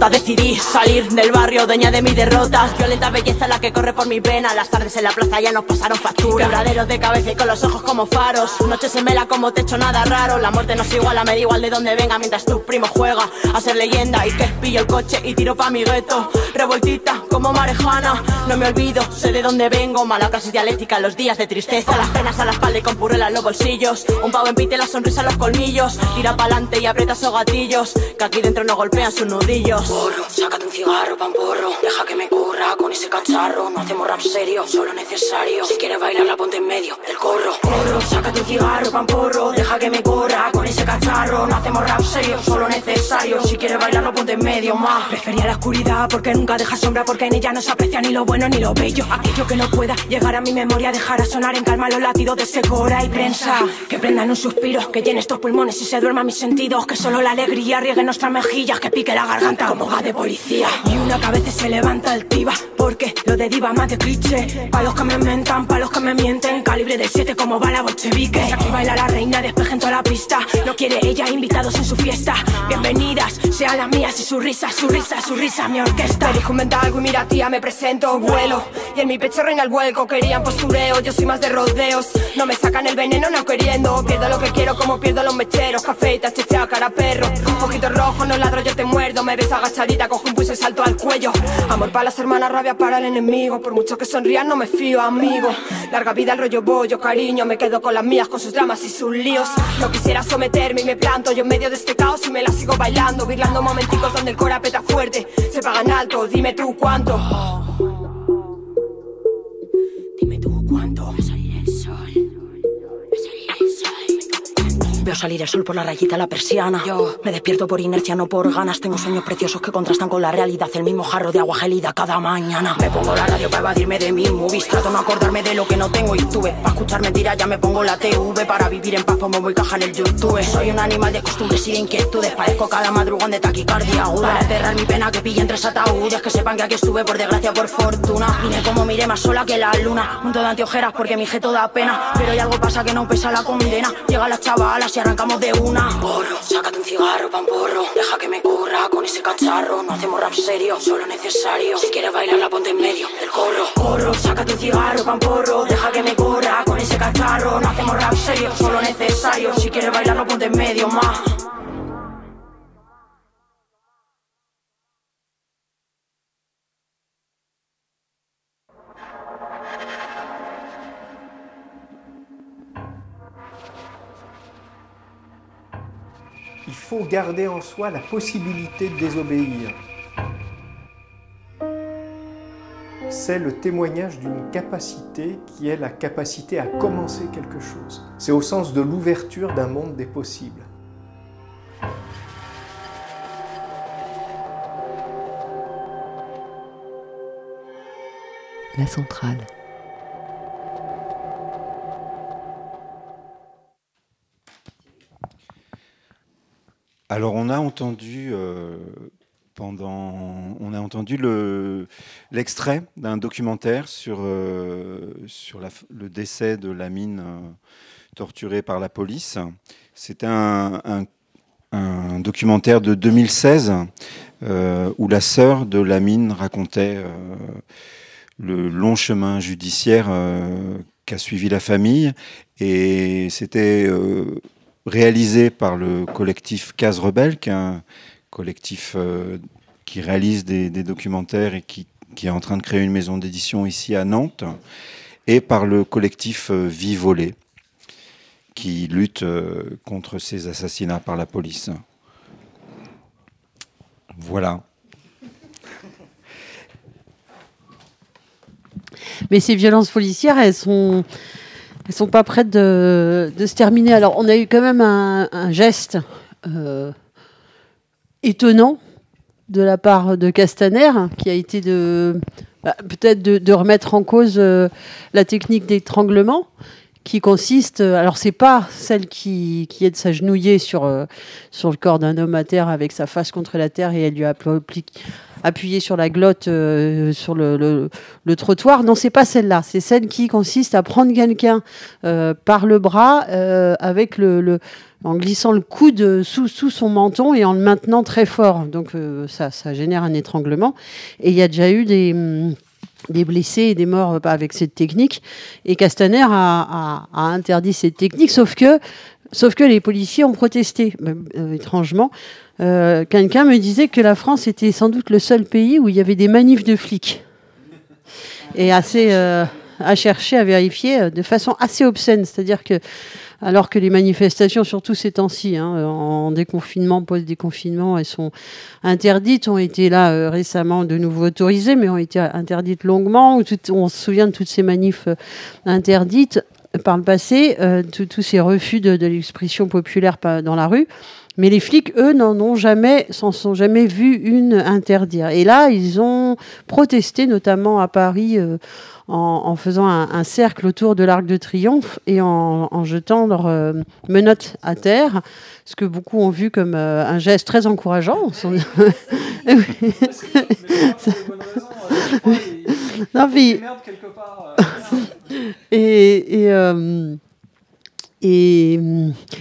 Que mis zaparrotas decidí salir del barrio, dueña de mis derrotas. Violenta belleza la que corre por mi vena. Las tardes en la plaza ya nos pasaron factura. Quebraderos de cabeza y con los ojos como faros. Noches en vela como techo, nada raro. La muerte nos iguala, me da igual de dónde venga. Mientras tu primo juega a ser leyenda y que pillo el coche y tiro pa' mi gueto. Revoltita como marejana, no me olvido, sé de dónde vengo. Mala clase dialéctica los días de tristeza. Las penas a la espalda y con purrela en los bolsillos. Un pavo en pite, la sonrisa en los colmillos. Tira pa'lante y aprieta esos gatillos. Que aquí dentro no golpean sus nudillos. Un cigarro, pan porro. Deja que me curra con ese cacharro. No hacemos rap serio, solo necesario. Si quieres bailar, la ponte en medio del corro. Porro, sácate un cigarro, pan porro. Deja que me corra con ese cacharro. No hacemos rap serio, solo necesario. Si quieres bailar, la ponte en medio más. Prefería la oscuridad porque nunca deja sombra. Porque en ella no se aprecia ni lo bueno ni lo bello. Aquello que no pueda llegar a mi memoria, dejará sonar en calma los latidos de ese cora y prensa. Que prendan un suspiro, que llene estos pulmones y se duerma mis sentidos. Que solo la alegría riegue nuestras mejillas, que pique la garganta como va de policía. Y una que a veces se levanta altiva, porque lo de diva más de cliché. Pa' los que me mentan, pa' los que me mienten, calibre de 7 como va la bolchevique. Aquí baila la reina, despejen toda la pista. No quiere ella invitados en su fiesta. Bienvenidas, sean las mías y su risa, su risa, su risa, mi orquesta. Dijo inventa algo y mira tía, me presento, vuelo. Y en mi pecho reina el vuelco, querían postureo, yo soy más de rodeos. No me sacan el veneno, no queriendo. Pierdo lo que quiero como pierdo los mecheros. Café, chichea, cara perro. Ojito rojo, no ladro, yo te muerdo. Me ves agachadita, cojo un pulso y salto al cuello. Amor para las hermanas, rabia para el enemigo. Por mucho que sonrían, no me fío, amigo. Larga vida el rollo bollo, cariño. Me quedo con las mías, con sus dramas y sus líos. No quisiera someterme y me planto yo en medio de este caos y me la sigo bailando. Virlando momenticos donde el cora peta fuerte. Se pagan alto, dime tú cuánto. Dime tú Veo salir el sol por la rayita la persiana. Yo me despierto por inercia, no por ganas. Tengo sueños preciosos que contrastan con la realidad. El mismo jarro de agua gelida cada mañana. Me pongo la radio para evadirme de mis movies. Trato no acordarme de lo que no tengo y tuve. Para escuchar mentiras ya me pongo la TV. Para vivir en paz como voy caja en el YouTube. Soy un animal de costumbres y de inquietudes. Parezco cada madrugón de taquicardia aguda. Para enterrar mi pena que pillen tres ataúdes. Que sepan que aquí estuve por desgracia por fortuna. Vine como miré más sola que la luna. Un todo de anteojeras porque mi jeto da pena. Pero hay algo pasa que no pesa la condena. Llegan las chavalas y arrancamos de una. Porro, sácate un cigarro, pan porro. Deja que me corra con ese cacharro. No hacemos rap serio, solo necesario. Si quieres bailar, la ponte en medio del corro. Porro, sácate un cigarro, pan porro. Deja que me corra con ese cacharro. No hacemos rap serio, solo necesario. Si quieres bailar, lo ponte en medio más. Faut garder en soi la possibilité de désobéir. C'est le témoignage d'une capacité qui est la capacité à commencer quelque chose. C'est au sens de l'ouverture d'un monde des possibles. La centrale. Alors on a entendu euh, pendant, l'extrait d'un documentaire sur euh, la, le décès de Lamine euh, torturée par la police. C'était un, documentaire de 2016 euh, où la sœur de Lamine racontait euh, le long chemin judiciaire qu'a suivi la famille et c'était réalisé par le collectif Case Rebelle, qui est un collectif euh, qui réalise des, documentaires et qui, qui, est en train de créer une maison d'édition ici à Nantes, et par le collectif euh, Vie Volée, qui lutte euh, contre ces assassinats par la police. Voilà. Mais ces violences policières, elles sont elles sont pas prêtes de, de, se terminer. Alors, on a eu quand même un, geste euh, étonnant de la part de Castaner, qui a été de bah, peut-être de, remettre en cause euh, la technique d'étranglement, qui consiste. Alors, c'est pas celle qui, qui est de s'agenouiller sur, euh, sur le corps d'un homme à terre avec sa face contre la terre et elle lui applique appuyée sur la glotte sur le, trottoir. Non, c'est pas celle-là. C'est celle qui consiste à prendre quelqu'un par le bras avec le, en glissant le coude sous, son menton et en le maintenant très fort. Donc ça, ça génère un étranglement. Et il y a déjà eu des des blessés et des morts avec cette technique. Et Castaner a, interdit cette technique, sauf que, sauf que les policiers ont protesté, euh, étrangement. Euh, quelqu'un me disait que la France était sans doute le seul pays où il y avait des manifs de flics. Et assez euh, à chercher, à vérifier de façon assez obscène. C'est-à-dire que alors que les manifestations, surtout ces temps-ci, hein, en déconfinement, post-déconfinement, elles sont interdites, ont été là récemment de nouveau autorisées, mais ont été interdites longuement. on se souvient de toutes ces manifs interdites par le passé, euh, tous ces refus de, l'expression populaire dans la rue. Mais les flics, eux, n'en ont jamais, s'en sont jamais vus une interdire. Et là, ils ont protesté, notamment à Paris, en, faisant un, cercle autour de l'Arc de Triomphe et en, jetant leurs euh, menottes à terre, ce que beaucoup ont vu comme euh, un geste très encourageant. (laughs) (laughs) non, (laughs) et, et et,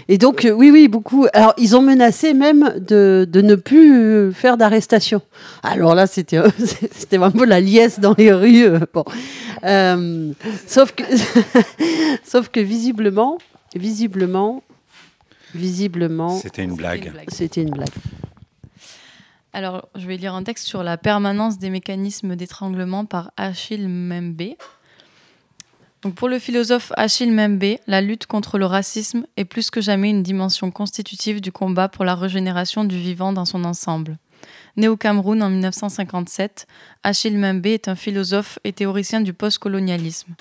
et, donc, euh, oui, oui, beaucoup. Alors, ils ont menacé même de, de ne plus faire d'arrestation. Alors là, c'était, (laughs) c'était vraiment la liesse dans les rues. Euh, bon. Euh, sauf, que, sauf que visiblement, visiblement, visiblement. C'était une blague. C'était une blague. Alors, je vais lire un texte sur la permanence des mécanismes d'étranglement par Achille Membe. Donc pour le philosophe Achille Membe, la lutte contre le racisme est plus que jamais une dimension constitutive du combat pour la régénération du vivant dans son ensemble. Né au Cameroun en 1957, Achille Membe est un philosophe et théoricien du postcolonialisme.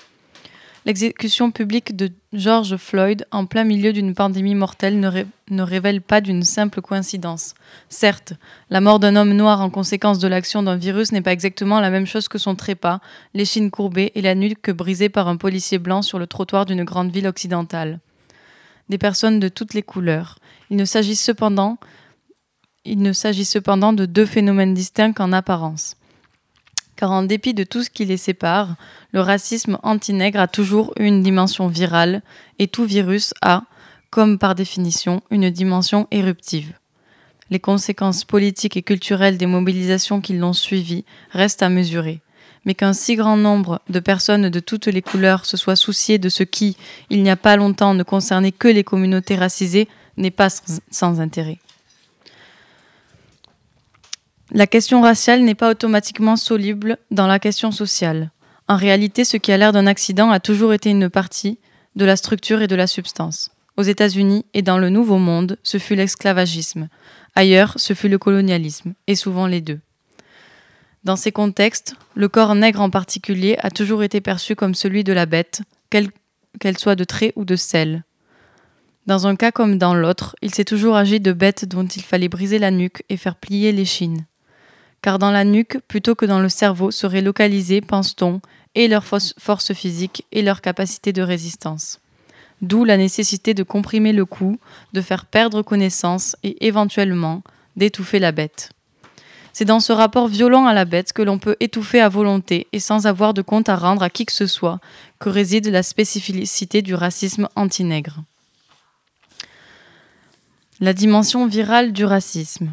L'exécution publique de George Floyd en plein milieu d'une pandémie mortelle ne, révèle pas d'une simple coïncidence. Certes, la mort d'un homme noir en conséquence de l'action d'un virus n'est pas exactement la même chose que son trépas, l'échine courbée et la nuque brisée par un policier blanc sur le trottoir d'une grande ville occidentale. Des personnes de toutes les couleurs. Il ne s'agit cependant, il ne s'agit cependant de deux phénomènes distincts en apparence car en dépit de tout ce qui les sépare, le racisme anti-nègre a toujours une dimension virale, et tout virus a, comme par définition, une dimension éruptive. Les conséquences politiques et culturelles des mobilisations qui l'ont suivi restent à mesurer. Mais qu'un si grand nombre de personnes de toutes les couleurs se soient souciées de ce qui, il n'y a pas longtemps, ne concernait que les communautés racisées n'est pas sans intérêt. La question raciale n'est pas automatiquement soluble dans la question sociale. En réalité, ce qui a l'air d'un accident a toujours été une partie de la structure et de la substance. Aux États-Unis et dans le Nouveau Monde, ce fut l'esclavagisme. Ailleurs, ce fut le colonialisme, et souvent les deux. Dans ces contextes, le corps nègre en particulier a toujours été perçu comme celui de la bête, qu'elle soit de trait ou de sel. Dans un cas comme dans l'autre, il s'est toujours agi de bêtes dont il fallait briser la nuque et faire plier l'échine car dans la nuque, plutôt que dans le cerveau, seraient localisées, pense-t-on, et leur force physique et leur capacité de résistance. D'où la nécessité de comprimer le coup, de faire perdre connaissance et éventuellement d'étouffer la bête. C'est dans ce rapport violent à la bête que l'on peut étouffer à volonté et sans avoir de compte à rendre à qui que ce soit que réside la spécificité du racisme anti-nègre. La dimension virale du racisme.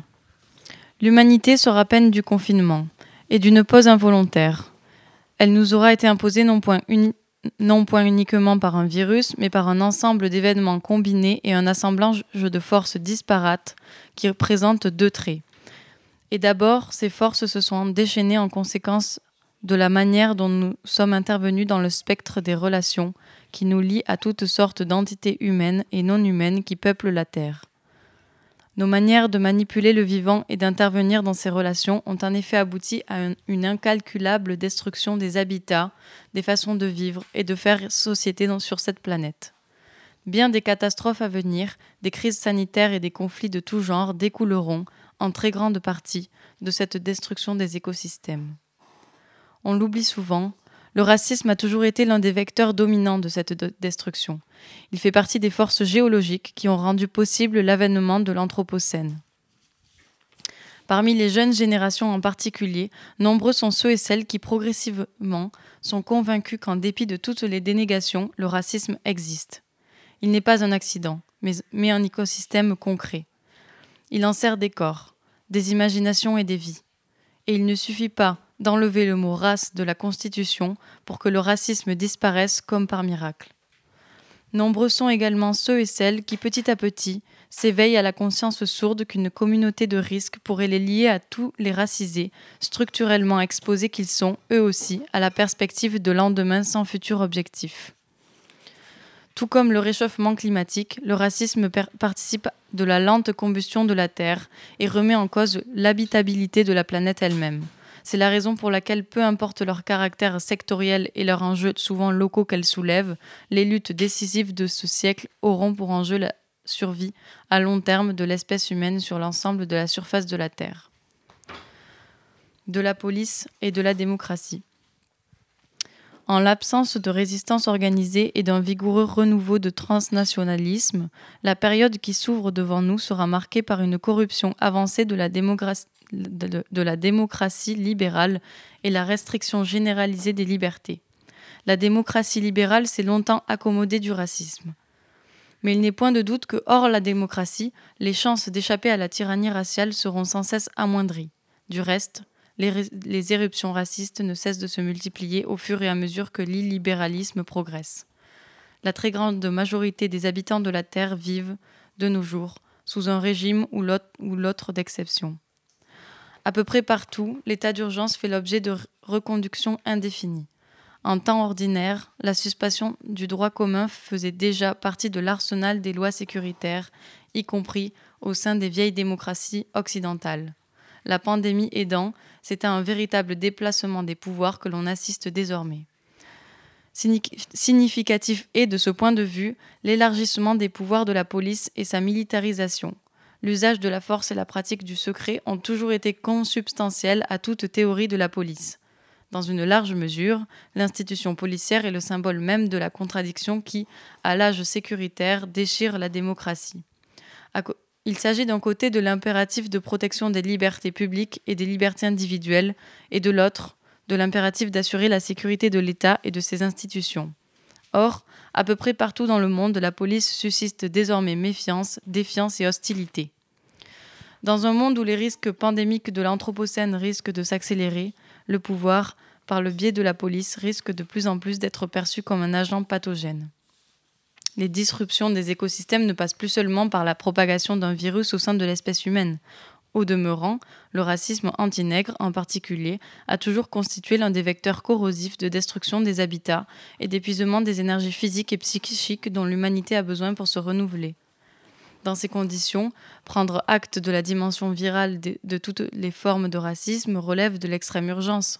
L'humanité sera peine du confinement et d'une pause involontaire. Elle nous aura été imposée non point, uniquement par un virus, mais par un ensemble d'événements combinés et un assemblage de forces disparates qui présentent deux traits. Et d'abord, ces forces se sont déchaînées en conséquence de la manière dont nous sommes intervenus dans le spectre des relations qui nous lient à toutes sortes d'entités humaines et non humaines qui peuplent la Terre. Nos manières de manipuler le vivant et d'intervenir dans ces relations ont en effet abouti à une incalculable destruction des habitats, des façons de vivre et de faire société sur cette planète. Bien des catastrophes à venir, des crises sanitaires et des conflits de tout genre découleront, en très grande partie, de cette destruction des écosystèmes. On l'oublie souvent, le racisme a toujours été l'un des vecteurs dominants de cette destruction. Il fait partie des forces géologiques qui ont rendu possible l'avènement de l'Anthropocène. Parmi les jeunes générations en particulier, nombreux sont ceux et celles qui progressivement sont convaincus qu'en dépit de toutes les dénégations, le racisme existe. Il n'est pas un accident, mais, mais un écosystème concret. Il en sert des corps, des imaginations et des vies. Et il ne suffit pas d'enlever le mot race de la Constitution pour que le racisme disparaisse comme par miracle. Nombreux sont également ceux et celles qui, petit à petit, s'éveillent à la conscience sourde qu'une communauté de risque pourrait les lier à tous les racisés, structurellement exposés qu'ils sont, eux aussi, à la perspective de lendemain sans futur objectif. Tout comme le réchauffement climatique, le racisme participe de la lente combustion de la Terre et remet en cause l'habitabilité de la planète elle-même. C'est la raison pour laquelle, peu importe leur caractère sectoriel et leurs enjeux souvent locaux qu'elles soulèvent, les luttes décisives de ce siècle auront pour enjeu la survie à long terme de l'espèce humaine sur l'ensemble de la surface de la Terre. De la police et de la démocratie. En l'absence de résistance organisée et d'un vigoureux renouveau de transnationalisme, la période qui s'ouvre devant nous sera marquée par une corruption avancée de la démocratie libérale et la restriction généralisée des libertés. La démocratie libérale s'est longtemps accommodée du racisme. Mais il n'est point de doute que, hors la démocratie, les chances d'échapper à la tyrannie raciale seront sans cesse amoindries. Du reste, les, éruptions racistes ne cessent de se multiplier au fur et à mesure que l'illibéralisme progresse. La très grande majorité des habitants de la Terre vivent, de nos jours, sous un régime ou l'autre d'exception. À peu près partout, l'état d'urgence fait l'objet de reconductions indéfinies. En temps ordinaire, la suspension du droit commun faisait déjà partie de l'arsenal des lois sécuritaires, y compris au sein des vieilles démocraties occidentales. La pandémie aidant, c'est un véritable déplacement des pouvoirs que l'on assiste désormais. Significatif est, de ce point de vue, l'élargissement des pouvoirs de la police et sa militarisation, l'usage de la force et la pratique du secret ont toujours été consubstantiels à toute théorie de la police. Dans une large mesure, l'institution policière est le symbole même de la contradiction qui, à l'âge sécuritaire, déchire la démocratie. Il s'agit d'un côté de l'impératif de protection des libertés publiques et des libertés individuelles, et de l'autre, de l'impératif d'assurer la sécurité de l'État et de ses institutions. Or, à peu près partout dans le monde, la police suscite désormais méfiance, défiance et hostilité. Dans un monde où les risques pandémiques de l'Anthropocène risquent de s'accélérer, le pouvoir, par le biais de la police, risque de plus en plus d'être perçu comme un agent pathogène. Les disruptions des écosystèmes ne passent plus seulement par la propagation d'un virus au sein de l'espèce humaine. Au demeurant, le racisme anti-nègre en particulier a toujours constitué l'un des vecteurs corrosifs de destruction des habitats et d'épuisement des énergies physiques et psychiques dont l'humanité a besoin pour se renouveler. Dans ces conditions, prendre acte de la dimension virale de, toutes les formes de racisme relève de l'extrême urgence.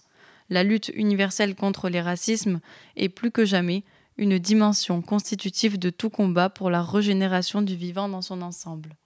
La lutte universelle contre les racismes est plus que jamais une dimension constitutive de tout combat pour la régénération du vivant dans son ensemble.